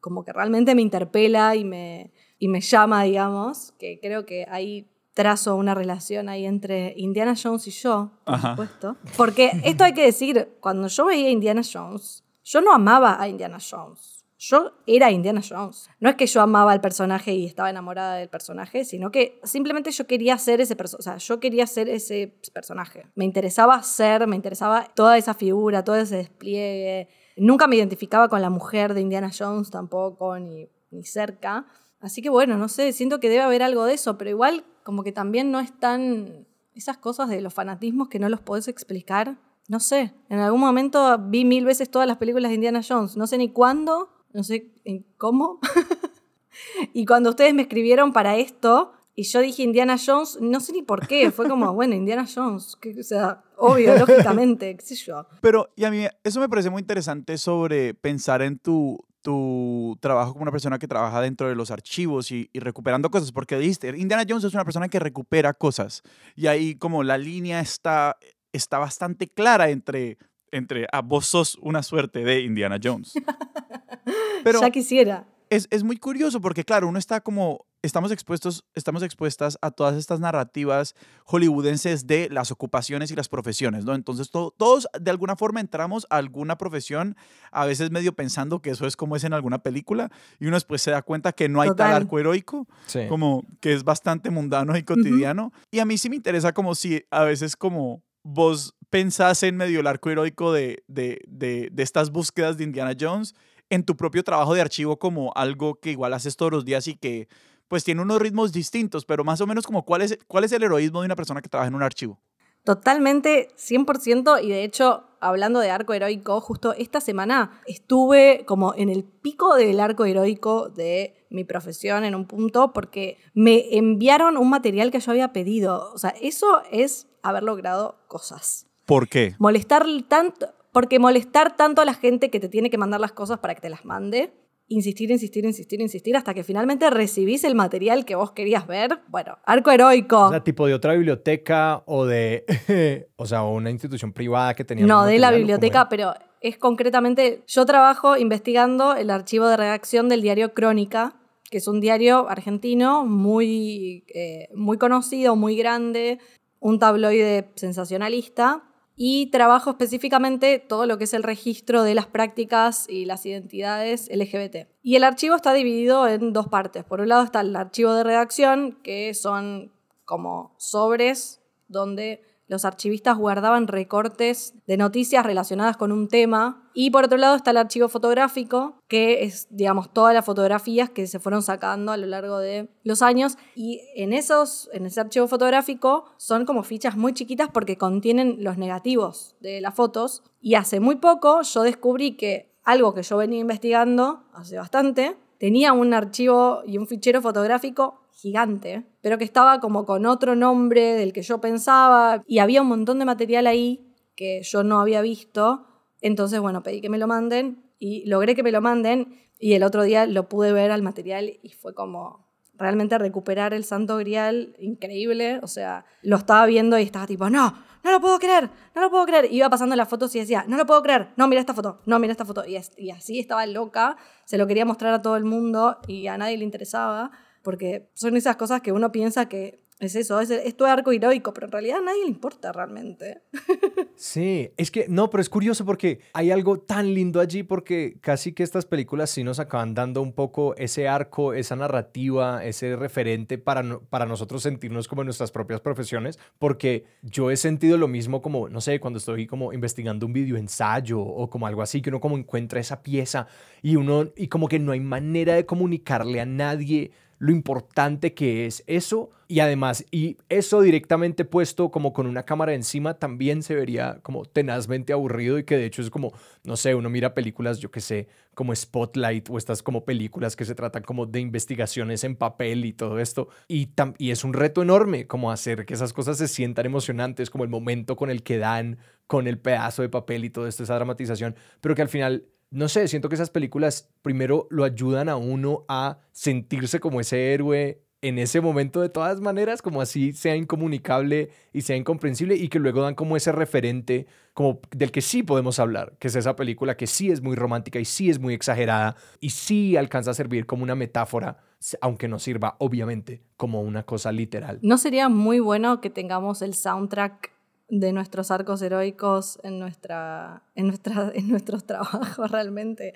como que realmente me interpela y me, y me llama, digamos, que creo que ahí trazo una relación ahí entre Indiana Jones y yo, por supuesto. Porque esto hay que decir, cuando yo veía Indiana Jones, yo no amaba a Indiana Jones yo era Indiana Jones. No es que yo amaba al personaje y estaba enamorada del personaje, sino que simplemente yo quería ser ese personaje. Yo quería ser ese personaje. Me interesaba ser, me interesaba toda esa figura, todo ese despliegue. Nunca me identificaba con la mujer de Indiana Jones tampoco, ni, ni cerca. Así que bueno, no sé, siento que debe haber algo de eso, pero igual como que también no están esas cosas de los fanatismos que no los podés explicar. No sé, en algún momento vi mil veces todas las películas de Indiana Jones, no sé ni cuándo, no sé en cómo. y cuando ustedes me escribieron para esto, y yo dije Indiana Jones, no sé ni por qué, fue como, bueno, Indiana Jones, o sea, obvio, lógicamente, qué sé yo. Pero, y a mí, eso me parece muy interesante sobre pensar en tu, tu trabajo como una persona que trabaja dentro de los archivos y, y, recuperando cosas, porque dijiste, Indiana Jones es una persona que recupera cosas, y ahí como la línea está, está bastante clara entre entre a ah, vos sos una suerte de Indiana Jones. Pero ya quisiera. Es, es, muy curioso porque, claro, uno está como, estamos expuestos, estamos expuestas a todas estas narrativas hollywoodenses de las ocupaciones y las profesiones, ¿no? Entonces, todos de alguna forma entramos a alguna profesión, a veces medio pensando que eso es como es en alguna película, y uno después se da cuenta que no hay tal arco heroico, como que es bastante mundano y cotidiano. Y a mí sí me interesa como si a veces como vos pensás en medio el arco heroico de, de, de, de, estas búsquedas de Indiana Jones en tu propio trabajo de archivo como algo que igual haces todos los días y que pues tiene unos ritmos distintos, pero más o menos como cuál es, cuál es el heroísmo de una persona que trabaja en un archivo. Totalmente, 100%, y de hecho, hablando de arco heroico, justo esta semana estuve como en el pico del arco heroico de mi profesión en un punto porque me enviaron un material que yo había pedido. O sea, eso es haber logrado cosas. ¿Por qué? Molestar tanto, porque molestar tanto a la gente que te tiene que mandar las cosas para que te las mande, insistir, insistir, insistir, insistir, hasta que finalmente recibís el material que vos querías ver. Bueno, arco heroico. O sea, tipo de otra biblioteca o de, o sea, una institución privada que tenía... No, de la biblioteca, pero es concretamente, yo trabajo investigando el archivo de redacción del diario Crónica, que es un diario argentino muy, eh, muy conocido, muy grande, un tabloide sensacionalista y trabajo específicamente todo lo que es el registro de las prácticas y las identidades LGBT. Y el archivo está dividido en dos partes. Por un lado está el archivo de redacción, que son como sobres donde los archivistas guardaban recortes de noticias relacionadas con un tema. Y por otro lado está el archivo fotográfico, que es, digamos, todas las fotografías que se fueron sacando a lo largo de los años. Y en, esos, en ese archivo fotográfico son como fichas muy chiquitas porque contienen los negativos de las fotos. Y hace muy poco yo descubrí que algo que yo venía investigando hace bastante, tenía un archivo y un fichero fotográfico gigante, pero que estaba como con otro nombre del que yo pensaba y había un montón de material ahí que yo no había visto. Entonces, bueno, pedí que me lo manden y logré que me lo manden y el otro día lo pude ver al material y fue como realmente recuperar el santo grial increíble. O sea, lo estaba viendo y estaba tipo, no, no lo puedo creer, no lo puedo creer. Iba pasando las fotos y decía, no lo puedo creer, no, mira esta foto, no, mira esta foto. Y, y así estaba loca, se lo quería mostrar a todo el mundo y a nadie le interesaba porque son esas cosas que uno piensa que es eso, es, es tu arco heroico, pero en realidad a nadie le importa realmente. Sí, es que no, pero es curioso porque hay algo tan lindo allí porque casi que estas películas sí nos acaban dando un poco ese arco, esa narrativa, ese referente para, para nosotros sentirnos como en nuestras propias profesiones, porque yo he sentido lo mismo como, no sé, cuando estoy como investigando un video ensayo o como algo así, que uno como encuentra esa pieza y uno, y como que no hay manera de comunicarle a nadie lo importante que es eso. Y además, y eso directamente puesto como con una cámara encima también se vería como tenazmente aburrido y que de hecho es como, no sé, uno mira películas, yo que sé, como Spotlight o estas como películas que se tratan como de investigaciones en papel y todo esto. Y, y es un reto enorme como hacer que esas cosas se sientan emocionantes, como el momento con el que dan con el pedazo de papel y todo esto, esa dramatización, pero que al final no sé, siento que esas películas primero lo ayudan a uno a sentirse como ese héroe en ese momento de todas maneras, como así sea incomunicable y sea incomprensible, y que luego dan como ese referente como del que sí podemos hablar, que es esa película que sí es muy romántica y sí es muy exagerada y sí alcanza a servir como una metáfora, aunque no sirva obviamente como una cosa literal. ¿No sería muy bueno que tengamos el soundtrack de nuestros arcos heroicos en, nuestra, en, nuestra, en nuestros trabajos realmente.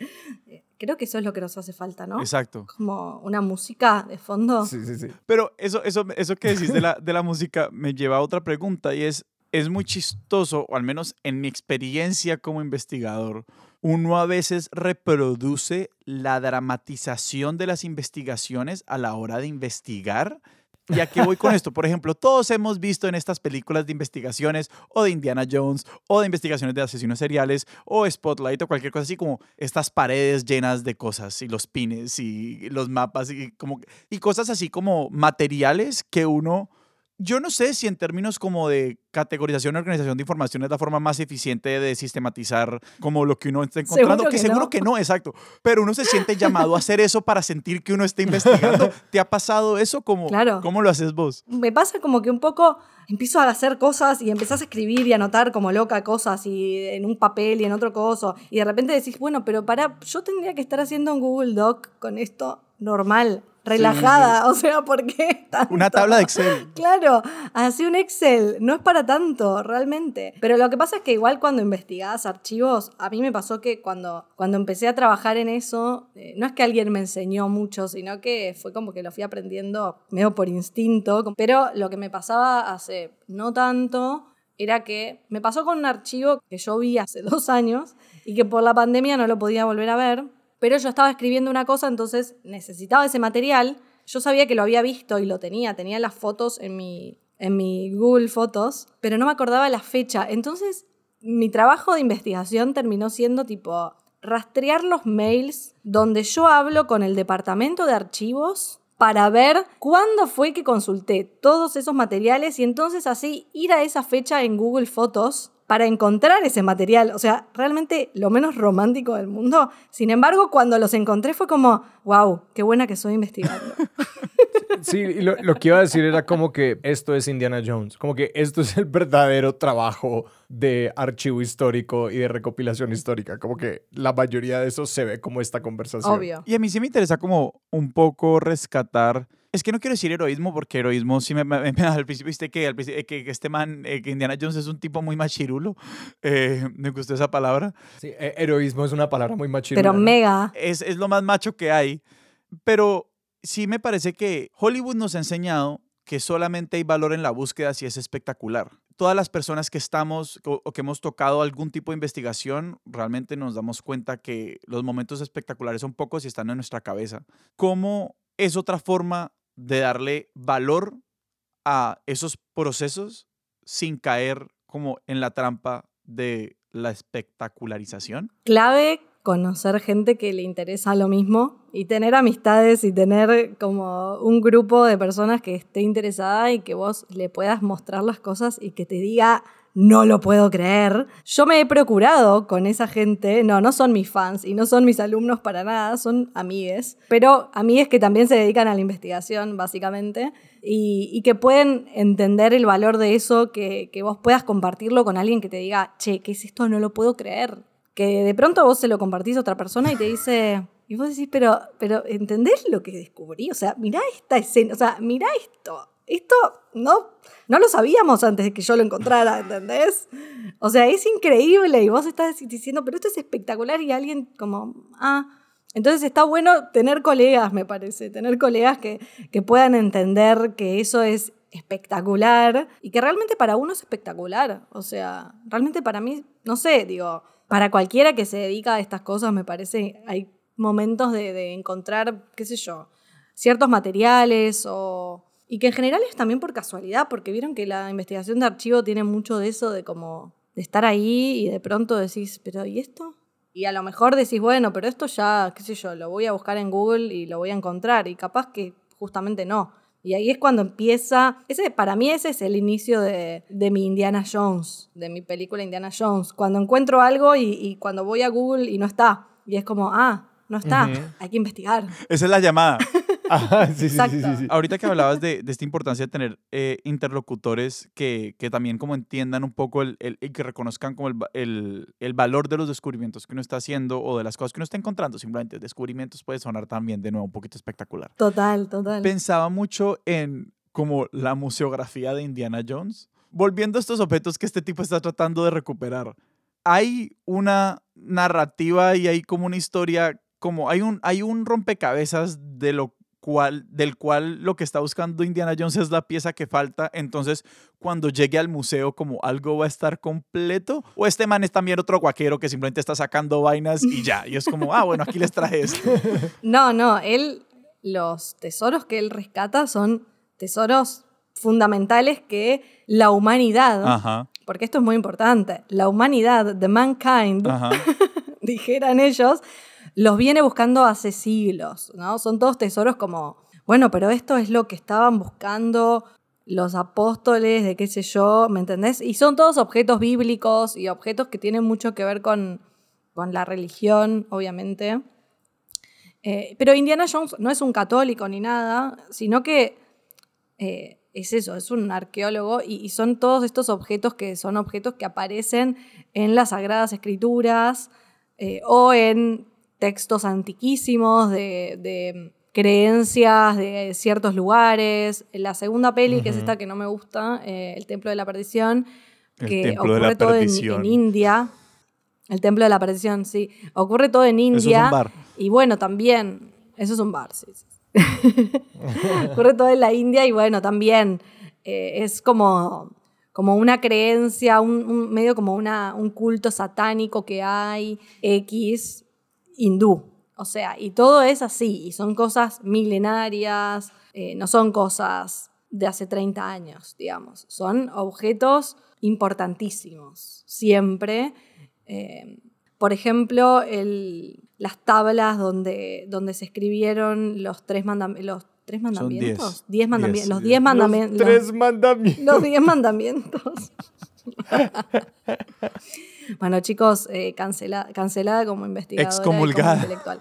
Creo que eso es lo que nos hace falta, ¿no? Exacto. Como una música de fondo. Sí, sí, sí. Pero eso, eso, eso que decís de la, de la música me lleva a otra pregunta y es, es muy chistoso, o al menos en mi experiencia como investigador, uno a veces reproduce la dramatización de las investigaciones a la hora de investigar ¿Y a qué voy con esto? Por ejemplo, todos hemos visto en estas películas de investigaciones o de Indiana Jones o de investigaciones de asesinos seriales o Spotlight o cualquier cosa así como estas paredes llenas de cosas y los pines y los mapas y como y cosas así como materiales que uno yo no sé si en términos como de categorización y organización de información es la forma más eficiente de sistematizar como lo que uno está encontrando, seguro que, que, seguro no. que no, exacto, pero uno se siente llamado a hacer eso para sentir que uno está investigando. ¿Te ha pasado eso? como Claro. ¿Cómo lo haces vos? Me pasa como que un poco empiezo a hacer cosas y empezás a escribir y a anotar como loca cosas y en un papel y en otro coso y de repente decís, bueno, pero para, yo tendría que estar haciendo un Google Doc con esto normal, relajada, o sea, ¿por qué tanto? Una tabla de Excel. Claro, así un Excel, no es para tanto, realmente. Pero lo que pasa es que igual cuando investigás archivos, a mí me pasó que cuando, cuando empecé a trabajar en eso, eh, no es que alguien me enseñó mucho, sino que fue como que lo fui aprendiendo medio por instinto. Pero lo que me pasaba hace no tanto era que me pasó con un archivo que yo vi hace dos años y que por la pandemia no lo podía volver a ver, pero yo estaba escribiendo una cosa, entonces necesitaba ese material. Yo sabía que lo había visto y lo tenía, tenía las fotos en mi, en mi Google Fotos, pero no me acordaba la fecha. Entonces, mi trabajo de investigación terminó siendo tipo rastrear los mails donde yo hablo con el departamento de archivos para ver cuándo fue que consulté todos esos materiales y entonces así ir a esa fecha en Google Fotos para encontrar ese material. O sea, realmente lo menos romántico del mundo. Sin embargo, cuando los encontré fue como, wow, qué buena que soy investigando. Sí, y lo, lo que iba a decir era como que esto es Indiana Jones, como que esto es el verdadero trabajo de archivo histórico y de recopilación histórica, como que la mayoría de eso se ve como esta conversación. Obvio. Y a mí sí me interesa como un poco rescatar. Es que no quiero decir heroísmo porque heroísmo sí me, me, al principio, viste que, al principio- eh, que, que este man, eh, que Indiana Jones es un tipo muy machirulo. Eh, me gustó esa palabra. Sí, he- heroísmo es una palabra muy machista. Pero mega. Es, es lo más macho que hay. Pero sí me parece que Hollywood nos ha enseñado que solamente hay valor en la búsqueda si es espectacular. Todas las personas que estamos o, o que hemos tocado algún tipo de investigación, realmente nos damos cuenta que los momentos espectaculares son pocos y están en nuestra cabeza. ¿Cómo es otra forma de darle valor a esos procesos sin caer como en la trampa de la espectacularización? Clave conocer gente que le interesa lo mismo y tener amistades y tener como un grupo de personas que esté interesada y que vos le puedas mostrar las cosas y que te diga, no lo puedo creer. Yo me he procurado con esa gente, no, no son mis fans y no son mis alumnos para nada, son amigues, pero amigues que también se dedican a la investigación, básicamente, y, que pueden entender el valor de eso, que, que vos puedas compartirlo con alguien que te diga, che, ¿qué es esto? No lo puedo creer. Que de pronto vos se lo compartís a otra persona y te dice, y vos decís, pero, pero ¿entendés lo que descubrí? O sea, mirá esta escena, o sea, mirá esto. Esto no, no lo sabíamos antes de que yo lo encontrara, ¿entendés? O sea, es increíble y vos estás diciendo, pero esto es espectacular y alguien como, ah, entonces está bueno tener colegas, me parece, tener colegas que, que puedan entender que eso es espectacular y que realmente para uno es espectacular. O sea, realmente para mí, no sé, digo, para cualquiera que se dedica a estas cosas, me parece, hay momentos de, de encontrar, qué sé yo, ciertos materiales o y que en general es también por casualidad, porque vieron que la investigación de archivo tiene mucho de eso, de como de estar ahí y de pronto decís, pero ¿y esto? Y a lo mejor decís, bueno, pero esto ya, qué sé yo, lo voy a buscar en Google y lo voy a encontrar. Y capaz que justamente no. Y ahí es cuando empieza, ese, para mí ese es el inicio de, mi Indiana Jones, de mi película Indiana Jones. Cuando encuentro algo y, cuando voy a Google y no está. Y es como, ah, no está, hay que investigar. Esa es la llamada. sí, sí, sí, Ahorita que hablabas de, esta importancia de tener eh, interlocutores que, también como entiendan un poco el, y que reconozcan como el, valor de los descubrimientos que uno está haciendo o de las cosas que uno está encontrando, simplemente descubrimientos puede sonar también de nuevo un poquito espectacular. Total, total. Pensaba mucho en como la museografía de Indiana Jones, volviendo a estos objetos que este tipo está tratando de recuperar. Hay una narrativa y hay como una historia como hay un, hay un rompecabezas de lo cual, del cual lo que está buscando Indiana Jones es la pieza que falta. Entonces, cuando llegue al museo, como algo va a estar completo. O este man es también otro guaquero que simplemente está sacando vainas y ya. Y es como, ah, bueno, aquí les traje esto. No, no, él, los tesoros que él rescata son tesoros fundamentales que la humanidad, porque esto es muy importante, la humanidad, the mankind, dijeran ellos, los viene buscando hace siglos, ¿no? Son todos tesoros como, bueno, pero esto es lo que estaban buscando los apóstoles, de qué sé yo, ¿me entendés? Y son todos objetos bíblicos y objetos que tienen mucho que ver con, con la religión, obviamente. Eh, pero Indiana Jones no es un católico ni nada, sino que eh, es eso, es un arqueólogo y, son todos estos objetos que son objetos que aparecen en las Sagradas Escrituras eh, o en textos antiquísimos de, creencias de ciertos lugares. La segunda peli, que es esta que no me gusta, eh, El Templo de la Perdición, que ocurre todo en, India. El Templo de la Perdición, sí. Ocurre todo en India. Eso es un bar. Y bueno, también, eso es un bar, sí. ocurre todo en la India y bueno, también eh, es como como una creencia, un, medio como una, un culto satánico que hay, X, hindú. O sea, y todo es así, y son cosas milenarias, eh, no son cosas de hace 30 años, digamos. Son objetos importantísimos, siempre. Eh, por ejemplo, las tablas donde, donde se escribieron los tres, los tres mandamientos. Diez. mandamientos. Los diez mandamientos. Los tres mandamientos. Los diez mandamientos. Bueno, chicos, eh, cancelada como investigadora. Excomulgada. intelectual.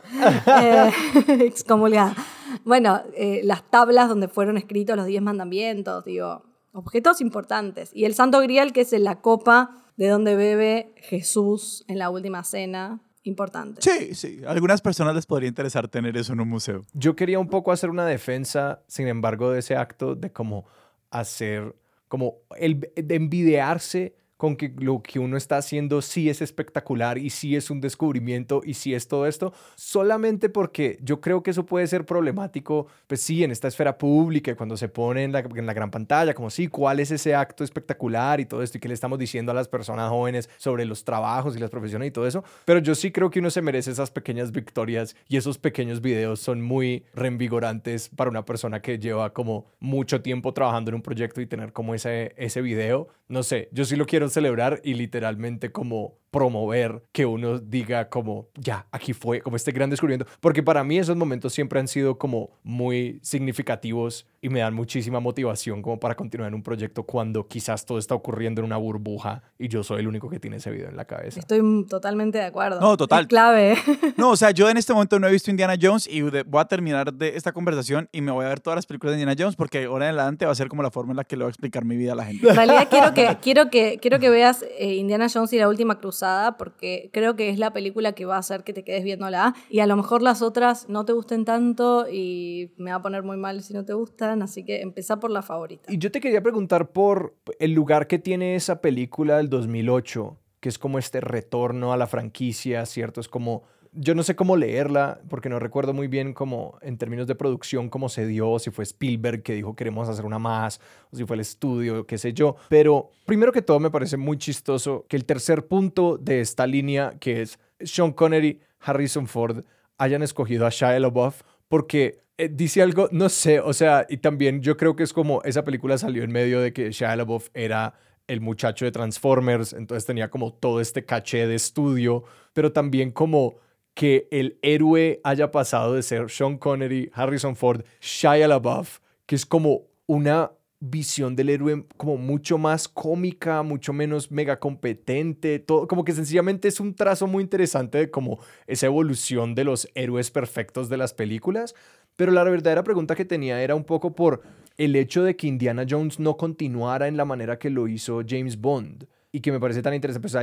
Eh, excomulgada. Bueno, eh, las tablas donde fueron escritos los diez mandamientos, digo, objetos importantes. Y el Santo Grial, que es la copa de donde bebe Jesús en la última cena, importante. Sí, sí. A algunas personas les podría interesar tener eso en un museo. Yo quería un poco hacer una defensa, sin embargo, de ese acto de cómo hacer, como el de envidiarse con que lo que uno está haciendo sí es espectacular y sí es un descubrimiento y sí es todo esto, solamente porque yo creo que eso puede ser problemático, pues sí, en esta esfera pública, cuando se pone en la, gran pantalla, como sí, cuál es ese acto espectacular y todo esto y qué le estamos diciendo a las personas jóvenes sobre los trabajos y las profesiones y todo eso, pero yo sí creo que uno se merece esas pequeñas victorias y esos pequeños videos son muy reinvigorantes para una persona que lleva como mucho tiempo trabajando en un proyecto y tener como ese, ese video, no sé, yo sí lo quiero celebrar y literalmente como promover que uno diga como, ya, aquí fue, como este gran descubrimiento. Porque para mí esos momentos siempre han sido como muy significativos y me dan muchísima motivación como para continuar en un proyecto cuando quizás todo está ocurriendo en una burbuja y yo soy el único que tiene ese video en la cabeza. Estoy totalmente de acuerdo. No, total. Es clave. No, o sea, yo en este momento no he visto Indiana Jones y voy a terminar de esta conversación y me voy a ver todas las películas de Indiana Jones porque ahora en adelante va a ser como la forma en la que le voy a explicar mi vida a la gente. En realidad quiero que, quiero que, quiero que veas eh, Indiana Jones y la última cruzada porque creo que es la película que va a hacer que te quedes viéndola y a lo mejor las otras no te gusten tanto y me va a poner muy mal si no te gustan, así que empezá por la favorita. Y yo te quería preguntar por el lugar que tiene esa película del 2008, que es como este retorno a la franquicia, ¿cierto? Es como yo no sé cómo leerla, porque no recuerdo muy bien cómo, en términos de producción, cómo se dio, si fue Spielberg que dijo queremos hacer una más, o si fue el estudio, qué sé yo. Pero primero que todo me parece muy chistoso que el tercer punto de esta línea, que es Sean Connery, Harrison Ford, hayan escogido a Shia LaBeouf, porque eh, dice algo, no sé, o sea, y también yo creo que es como esa película salió en medio de que Shia LaBeouf era el muchacho de Transformers, entonces tenía como todo este caché de estudio, pero también como que el héroe haya pasado de ser Sean Connery, Harrison Ford, Shia LaBeouf, que es como una visión del héroe como mucho más cómica, mucho menos mega competente, todo como que sencillamente es un trazo muy interesante de como esa evolución de los héroes perfectos de las películas, pero la verdadera pregunta que tenía era un poco por el hecho de que Indiana Jones no continuara en la manera que lo hizo James Bond y que me parece tan interesante, pues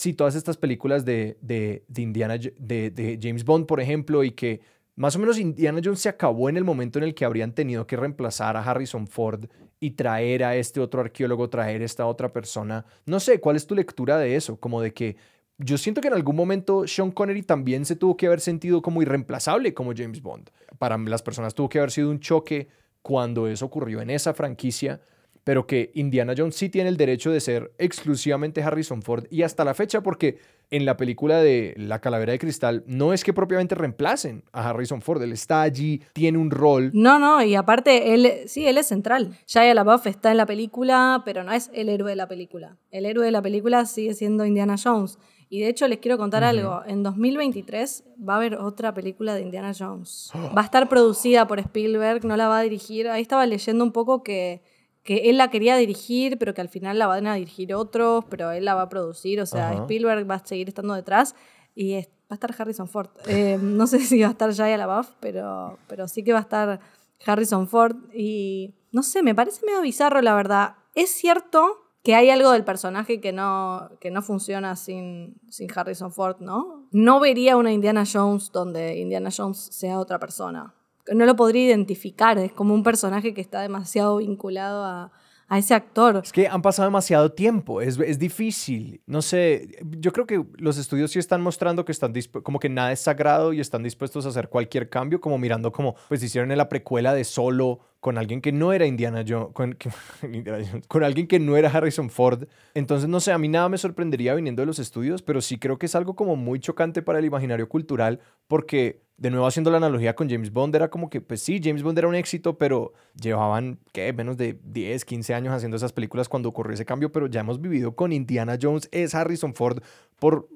sí, todas estas películas de, de, Indiana, de, de, James Bond, por ejemplo, y que más o menos Indiana Jones se acabó en el momento en el que habrían tenido que reemplazar a Harrison Ford y traer a este otro arqueólogo, traer a esta otra persona. No sé, ¿cuál es tu lectura de eso? Como de que yo siento que en algún momento Sean Connery también se tuvo que haber sentido como irreemplazable como James Bond. Para las personas tuvo que haber sido un choque cuando eso ocurrió en esa franquicia pero que Indiana Jones sí tiene el derecho de ser exclusivamente Harrison Ford y hasta la fecha porque en la película de La Calavera de Cristal no es que propiamente reemplacen a Harrison Ford, él está allí, tiene un rol. No, no, y aparte él sí, él es central. Shia LaBeouf está en la película, pero no es el héroe de la película. El héroe de la película sigue siendo Indiana Jones. Y de hecho les quiero contar algo, en 2023 va a haber otra película de Indiana Jones. Va a estar producida por Spielberg, no la va a dirigir. Ahí estaba leyendo un poco que que él la quería dirigir, pero que al final la van a dirigir otros, pero él la va a producir, o sea, Spielberg va a seguir estando detrás y va a estar Harrison Ford. Eh, no sé si va a estar Jaya LaBeouf, pero, pero sí que va a estar Harrison Ford y no sé, me parece medio bizarro la verdad. Es cierto que hay algo del personaje que no, que no funciona sin, sin Harrison Ford, ¿no? No vería una Indiana Jones donde Indiana Jones sea otra persona no lo podría identificar, es como un personaje que está demasiado vinculado a, a ese actor. Es que han pasado demasiado tiempo, es, es, difícil. No sé, yo creo que los estudios sí están mostrando que están como que nada es sagrado y están dispuestos a hacer cualquier cambio, como mirando como pues hicieron en la precuela de Solo con alguien que no era Indiana Jones, con, con, alguien que no era Harrison Ford. Entonces, no sé, a mí nada me sorprendería viniendo de los estudios, pero sí creo que es algo como muy chocante para el imaginario cultural, porque de nuevo haciendo la analogía con James Bond, era como que, pues sí, James Bond era un éxito, pero llevaban, ¿qué? Menos de 10, 15 años haciendo esas películas cuando ocurrió ese cambio, pero ya hemos vivido con Indiana Jones, es Harrison Ford por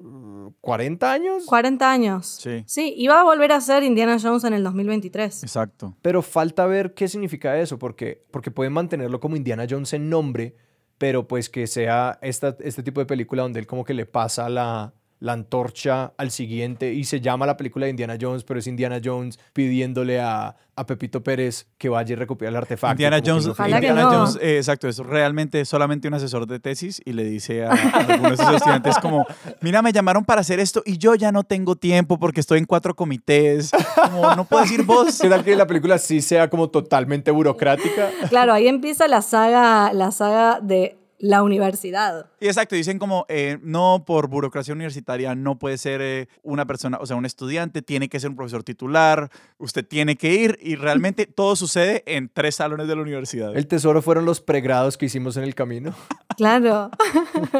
40 años. 40 años. Sí. Sí, iba a volver a ser Indiana Jones en el 2023. Exacto. Pero falta ver qué significa eso, porque, porque pueden mantenerlo como Indiana Jones en nombre, pero pues que sea esta, este tipo de película donde él como que le pasa la la antorcha al siguiente y se llama la película de Indiana Jones, pero es Indiana Jones pidiéndole a, a Pepito Pérez que vaya y recupere el artefacto. Indiana Jones, Indiana Jones eh, exacto, es realmente solamente un asesor de tesis y le dice a, algunos de sus estudiantes como, mira, me llamaron para hacer esto y yo ya no tengo tiempo porque estoy en cuatro comités, como no puedes ir vos. ¿Qué tal que la película sí sea como totalmente burocrática? Claro, ahí empieza la saga, la saga de la universidad. Y exacto, dicen como, eh, no por burocracia universitaria, no puede ser eh, una persona, o sea, un estudiante, tiene que ser un profesor titular, usted tiene que ir y realmente todo sucede en tres salones de la universidad. El tesoro fueron los pregrados que hicimos en el camino. Claro.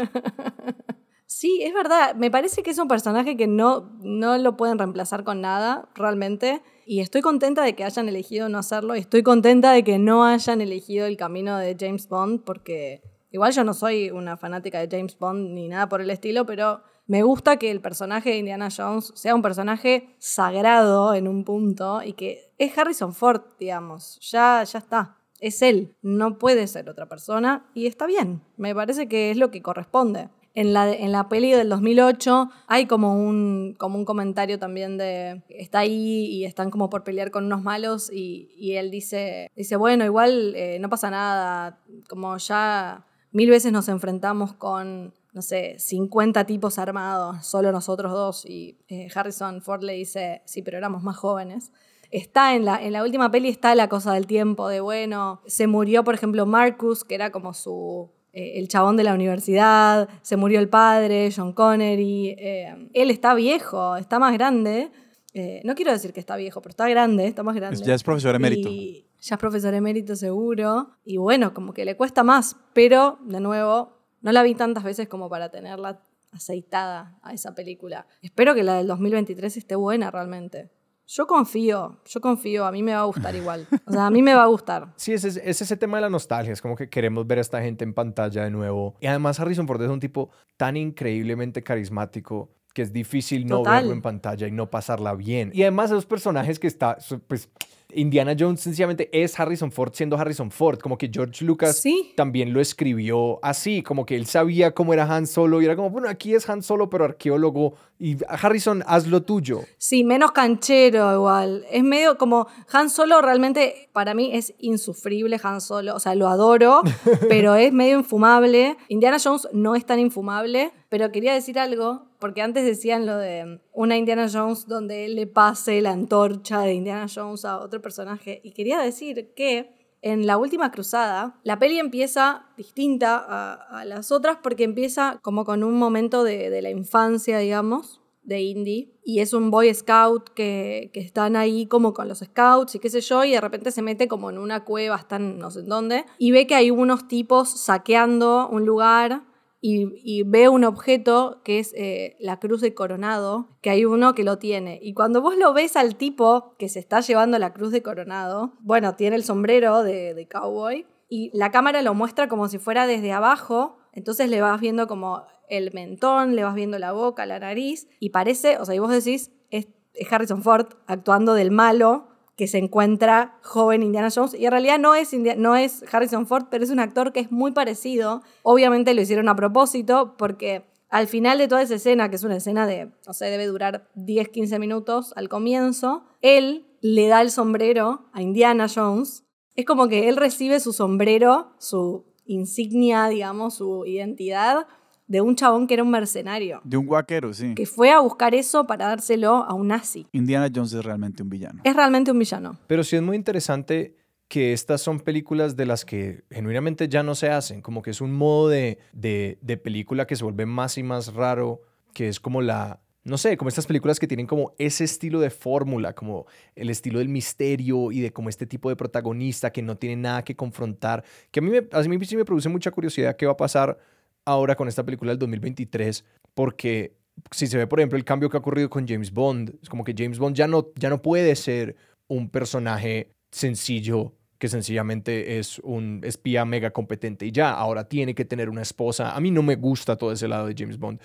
sí, es verdad, me parece que es un personaje que no, no lo pueden reemplazar con nada, realmente. Y estoy contenta de que hayan elegido no hacerlo. Estoy contenta de que no hayan elegido el camino de James Bond porque Igual yo no soy una fanática de James Bond ni nada por el estilo, pero Me gusta que el personaje de Indiana Jones sea un personaje sagrado en un punto y que es Harrison Ford, digamos. Ya, ya está. Es él. No puede ser otra persona y está bien. Me parece que es lo que corresponde. En la, en la peli del 2008 hay como un, como un comentario también de, está ahí y están como por pelear con unos malos y, y él dice, dice, bueno, igual eh, no pasa nada, como ya mil veces nos enfrentamos con, no sé, 50 tipos armados, solo nosotros dos, y eh, Harrison Ford le dice, sí, pero éramos más jóvenes. Está en la, en la última peli, está la cosa del tiempo, de bueno, se murió, por ejemplo, Marcus, que era como su, eh, el chabón de la universidad, se murió el padre, John Connery, eh, él está viejo, está más grande. Eh, no quiero decir que está viejo, pero está grande, está más grande. Ya es profesor emérito. Y ya es profesor emérito seguro. Y bueno, como que le cuesta más, pero de nuevo, no la vi tantas veces como para tenerla aceitada a esa película. Espero que la del 2023 esté buena realmente. Yo confío, yo confío, a mí me va a gustar igual. O sea, a mí me va a gustar. Sí, es, es, es ese tema de la nostalgia, es como que queremos ver a esta gente en pantalla de nuevo. Y además Harrison Ford es un tipo tan increíblemente carismático que es difícil no Total. verlo en pantalla y no pasarla bien. Y además esos personajes que está, pues Indiana Jones sencillamente es Harrison Ford siendo Harrison Ford, como que George Lucas Sí. también lo escribió así, como que él sabía cómo era Han Solo y era como, bueno, aquí es Han Solo pero arqueólogo y Harrison, haz lo tuyo. Sí, menos canchero igual. Es medio como Han Solo realmente para mí es insufrible Han Solo, o sea, lo adoro, pero es medio infumable. Indiana Jones no es tan infumable, pero quería decir algo porque antes decían lo de una Indiana Jones donde él le pase la antorcha de Indiana Jones a otro personaje y quería decir que en la última cruzada, la peli empieza distinta a, a las otras porque empieza como con un momento de, de la infancia, digamos, de Indy. Y es un Boy Scout que, que están ahí como con los Scouts y qué sé yo, y de repente se mete como en una cueva, están no sé en dónde, y ve que hay unos tipos saqueando un lugar y, y ve un objeto que es eh, la cruz de coronado, que hay uno que lo tiene. Y cuando vos lo ves al tipo que se está llevando la cruz de coronado, bueno, tiene el sombrero de, de cowboy y la cámara lo muestra como si fuera desde abajo, entonces le vas viendo como el mentón, le vas viendo la boca, la nariz, y parece, o sea, y vos decís, es, es Harrison Ford actuando del malo que se encuentra joven Indiana Jones. Y en realidad no es, no es Harrison Ford, pero es un actor que es muy parecido. Obviamente lo hicieron a propósito porque al final de toda esa escena, que es una escena de, no sé, debe durar 10, 15 minutos al comienzo, él le da el sombrero a Indiana Jones. Es como que él recibe su sombrero, su insignia, digamos, su identidad de un chabón que era un mercenario, De un guaquero, sí. que fue a buscar eso para dárselo a un nazi. Indiana Jones es realmente un villano. Es realmente un villano. Pero sí es muy interesante que estas son películas de las que genuinamente ya no se hacen, como que es un modo de, de, de película que se vuelve más y más raro, que es como la, no sé, como estas películas que tienen como ese estilo de fórmula, como el estilo del misterio y de como este tipo de protagonista que no tiene nada que confrontar, que a mí, me, a mí sí me produce mucha curiosidad qué va a pasar ahora con esta película del 2023, porque si se ve, por ejemplo, el cambio que ha ocurrido con James Bond, es como que James Bond ya no, ya no puede ser un personaje sencillo que sencillamente es un espía mega competente y ya, ahora tiene que tener una esposa. A mí no me gusta todo ese lado de James Bond,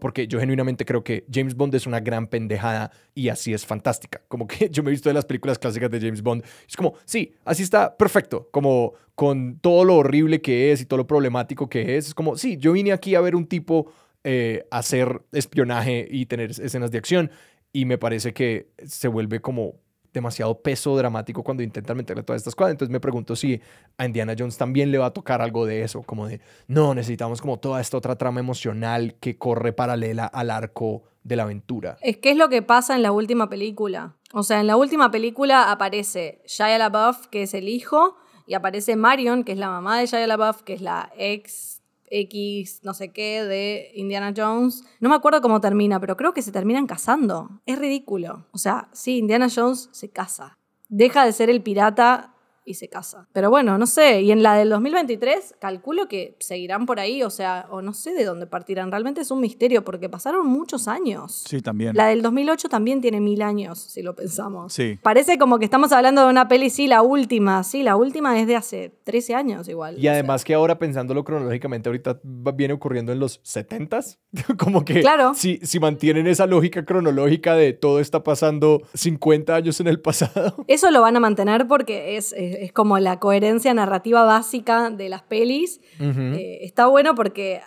porque yo genuinamente creo que James Bond es una gran pendejada y así es fantástica. Como que yo me he visto de las películas clásicas de James Bond, es como, sí, así está perfecto, como con todo lo horrible que es y todo lo problemático que es. Es como, sí, yo vine aquí a ver un tipo eh, hacer espionaje y tener escenas de acción y me parece que se vuelve como demasiado peso dramático cuando intentan meterle todas estas cosas. Entonces me pregunto si a Indiana Jones también le va a tocar algo de eso, como de, no, necesitamos como toda esta otra trama emocional que corre paralela al arco de la aventura. Es que es lo que pasa en la última película. O sea, en la última película aparece Shia LaBeouf, que es el hijo, y aparece Marion, que es la mamá de Shia LaBeouf, que es la ex X no sé qué de Indiana Jones. No me acuerdo cómo termina, pero creo que se terminan casando. Es ridículo. O sea, sí, Indiana Jones se casa. Deja de ser el pirata y se casa. Pero bueno, no sé. Y en la del 2023, calculo que seguirán por ahí, o sea, o no sé de dónde partirán. Realmente es un misterio porque pasaron muchos años. Sí, también. La del 2008 también tiene mil años, si lo pensamos. Sí. Parece como que estamos hablando de una peli, sí, la última, sí, la última es de hace 13 años igual. Y además que ahora pensándolo cronológicamente, ahorita viene ocurriendo en los 70s. Como que Claro. si, si mantienen esa lógica cronológica de todo está pasando 50 años en el pasado. Eso lo van a mantener porque es, es- es como la coherencia narrativa básica de las pelis. Eh, está bueno porque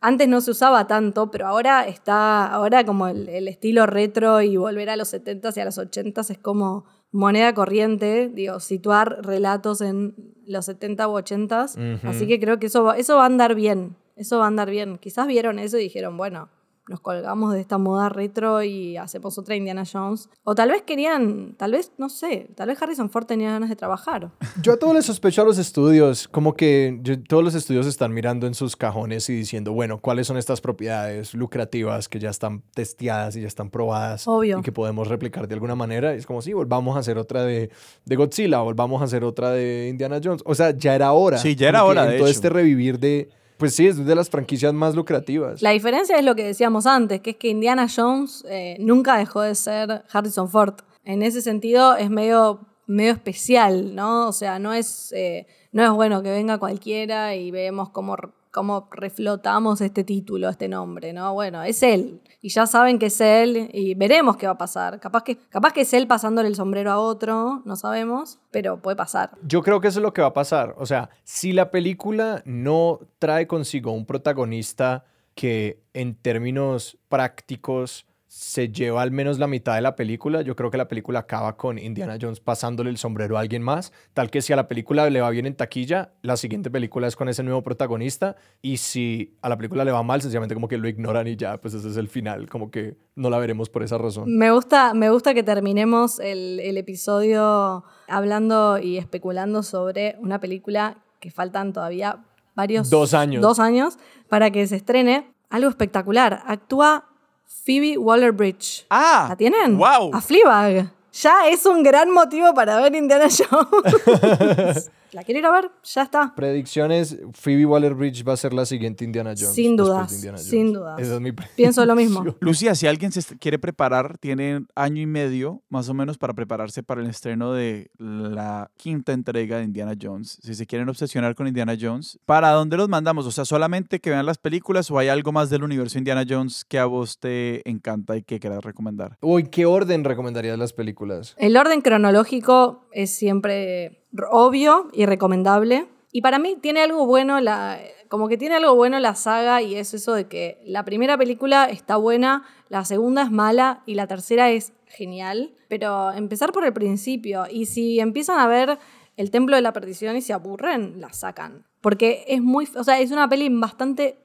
antes no se usaba tanto, pero ahora está, ahora como el, el estilo retro y volver a los 70s y a los 80s es como moneda corriente, digo, situar relatos en los 70 u 80s. Así que creo que eso va, eso va a andar bien, eso va a andar bien. Quizás vieron eso y dijeron, bueno, nos colgamos de esta moda retro y hacemos otra Indiana Jones. O tal vez querían, tal vez, no sé, tal vez Harrison Ford tenía ganas de trabajar. Yo a todos les sospecho a los estudios, como que yo- todos los estudios están mirando en sus cajones y diciendo, bueno, ¿cuáles son estas propiedades lucrativas que ya están testeadas y ya están probadas? Obvio. Y que podemos replicar de alguna manera. Y es como, sí, volvamos a hacer otra de, de Godzilla, volvamos a hacer otra de Indiana Jones. O sea, ya era hora. Sí, ya era hora, de todo hecho. este revivir de, pues sí, es de las franquicias más lucrativas. La diferencia es lo que decíamos antes, que es que Indiana Jones eh, nunca dejó de ser Harrison Ford. En ese sentido es medio, medio especial, ¿no? O sea, no es, eh, no es bueno que venga cualquiera y vemos cómo, cómo reflotamos este título, este nombre, ¿no? Bueno, es él. Y ya saben que es él y veremos qué va a pasar. Capaz que, capaz que es él pasándole el sombrero a otro, no sabemos, pero puede pasar. Yo creo que eso es lo que va a pasar. O sea, si la película no trae consigo un protagonista que en términos prácticos se lleva al menos la mitad de la película, yo creo que la película acaba con Indiana Jones pasándole el sombrero a alguien más, tal que si a la película le va bien en taquilla, la siguiente película es con ese nuevo protagonista y si a la película le va mal, sencillamente como que lo ignoran y ya, pues ese es el final, como que no la veremos por esa razón. Me gusta, me gusta que terminemos el, el episodio hablando y especulando sobre una película que faltan todavía varios... Dos años. Dos años para que se estrene. Algo espectacular. Actúa Phoebe Waller-Bridge. ¡Ah! ¿La tienen? ¡Wow! A Fleabag. Ya es un gran motivo para ver Indiana Jones. ¿La quiero ir a ver? Ya está. Predicciones, Phoebe Waller-Bridge va a ser la siguiente Indiana Jones. Sin dudas, de Indiana Jones. sin dudas. Esa es mi Pienso lo mismo. Lucía, si alguien se quiere preparar, tiene año y medio más o menos para prepararse para el estreno de la quinta entrega de Indiana Jones. Si se quieren obsesionar con Indiana Jones, ¿para dónde los mandamos? O sea, solamente que vean las películas o hay algo más del universo Indiana Jones que a vos te encanta y que quieras recomendar. Uy, ¿qué orden recomendarías las películas? El orden cronológico es siempre obvio y recomendable. Y para mí tiene algo bueno la, como que tiene algo bueno la saga y es eso de que la primera película está buena, la segunda es mala y la tercera es genial. Pero empezar por el principio y si empiezan a ver el Templo de la Perdición y se aburren, la sacan. Porque es muy, o sea, es una peli bastante,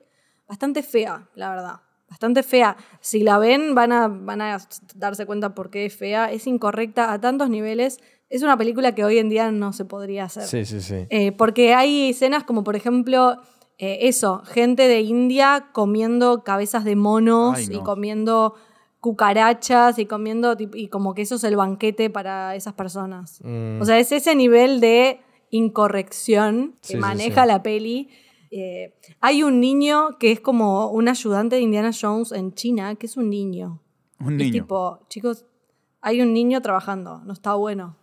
bastante fea, la verdad. Bastante fea. Si la ven, van a, van a darse cuenta por qué es fea. Es incorrecta a tantos niveles. Es una película que hoy en día no se podría hacer. Sí, sí, sí. Eh, porque hay escenas como, por ejemplo, eh, eso, gente de India comiendo cabezas de monos Ay, no. y comiendo cucarachas y comiendo, y como que eso es el banquete para esas personas. Mm. O sea, es ese nivel de incorrección que Sí, maneja sí. la peli. Eh, hay un niño que es como un ayudante de Indiana Jones en China, que es un niño. Un niño. tipo, chicos, hay un niño trabajando, no está bueno.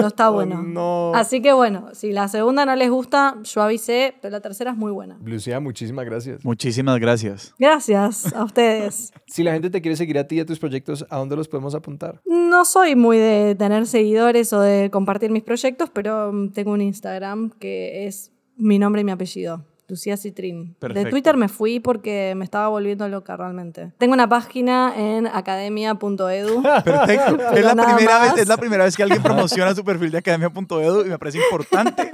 No está bueno. Oh, no. Así que bueno, si la segunda no les gusta, yo avisé, pero la tercera es muy buena. Lucía, muchísimas gracias. Muchísimas gracias. Gracias a ustedes. Si la gente te quiere seguir a ti y a tus proyectos, ¿a dónde los podemos apuntar? No soy muy de tener seguidores o de compartir mis proyectos, pero tengo un Instagram que es mi nombre y mi apellido. Lucía Citrin. De. Twitter me fui porque me estaba volviendo loca realmente. Tengo una página en academia.edu. Perfecto. Es la, primera vez, es la primera vez que alguien promociona su perfil de academia.edu y me parece importante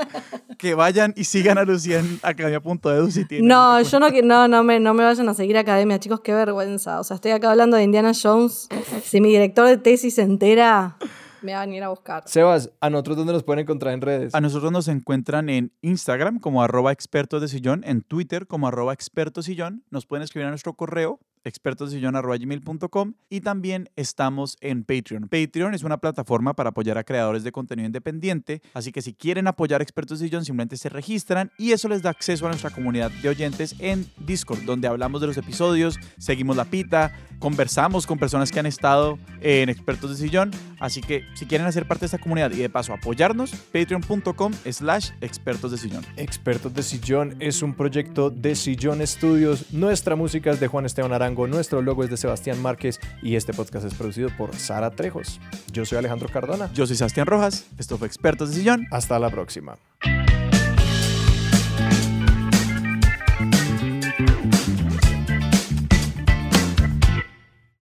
que vayan y sigan a Lucía en academia.edu si tienen. No, yo no, no, no, me, no me vayan a seguir a academia, chicos, qué vergüenza. O sea, estoy acá hablando de Indiana Jones. Si mi director de tesis se entera, me van a ir a buscar. Sebas, ¿a nosotros dónde nos pueden encontrar en redes? A nosotros nos encuentran en Instagram como arroba expertos de sillón, en Twitter como arroba expertos sillón. Nos pueden escribir a nuestro correo expertosdesillón.com y también estamos en Patreon. Patreon es una plataforma para apoyar a creadores de contenido independiente, así que si quieren apoyar a Expertos de Sillón simplemente se registran y eso les da acceso a nuestra comunidad de oyentes en Discord, donde hablamos de los episodios, seguimos la pita, conversamos con personas que han estado en Expertos de Sillón, así que si quieren hacer parte de esta comunidad y de paso apoyarnos, patreon.com slash expertos de sillón. Expertos de Sillón es un proyecto de Sillón Studios. Nuestra música es de Juan Esteban Arango, nuestro logo es de Sebastián Márquez y este podcast es producido por Sara Trejos. Yo soy Alejandro Cardona. Yo soy Sebastián Rojas, esto fue Expertos de Sillón. Hasta la próxima.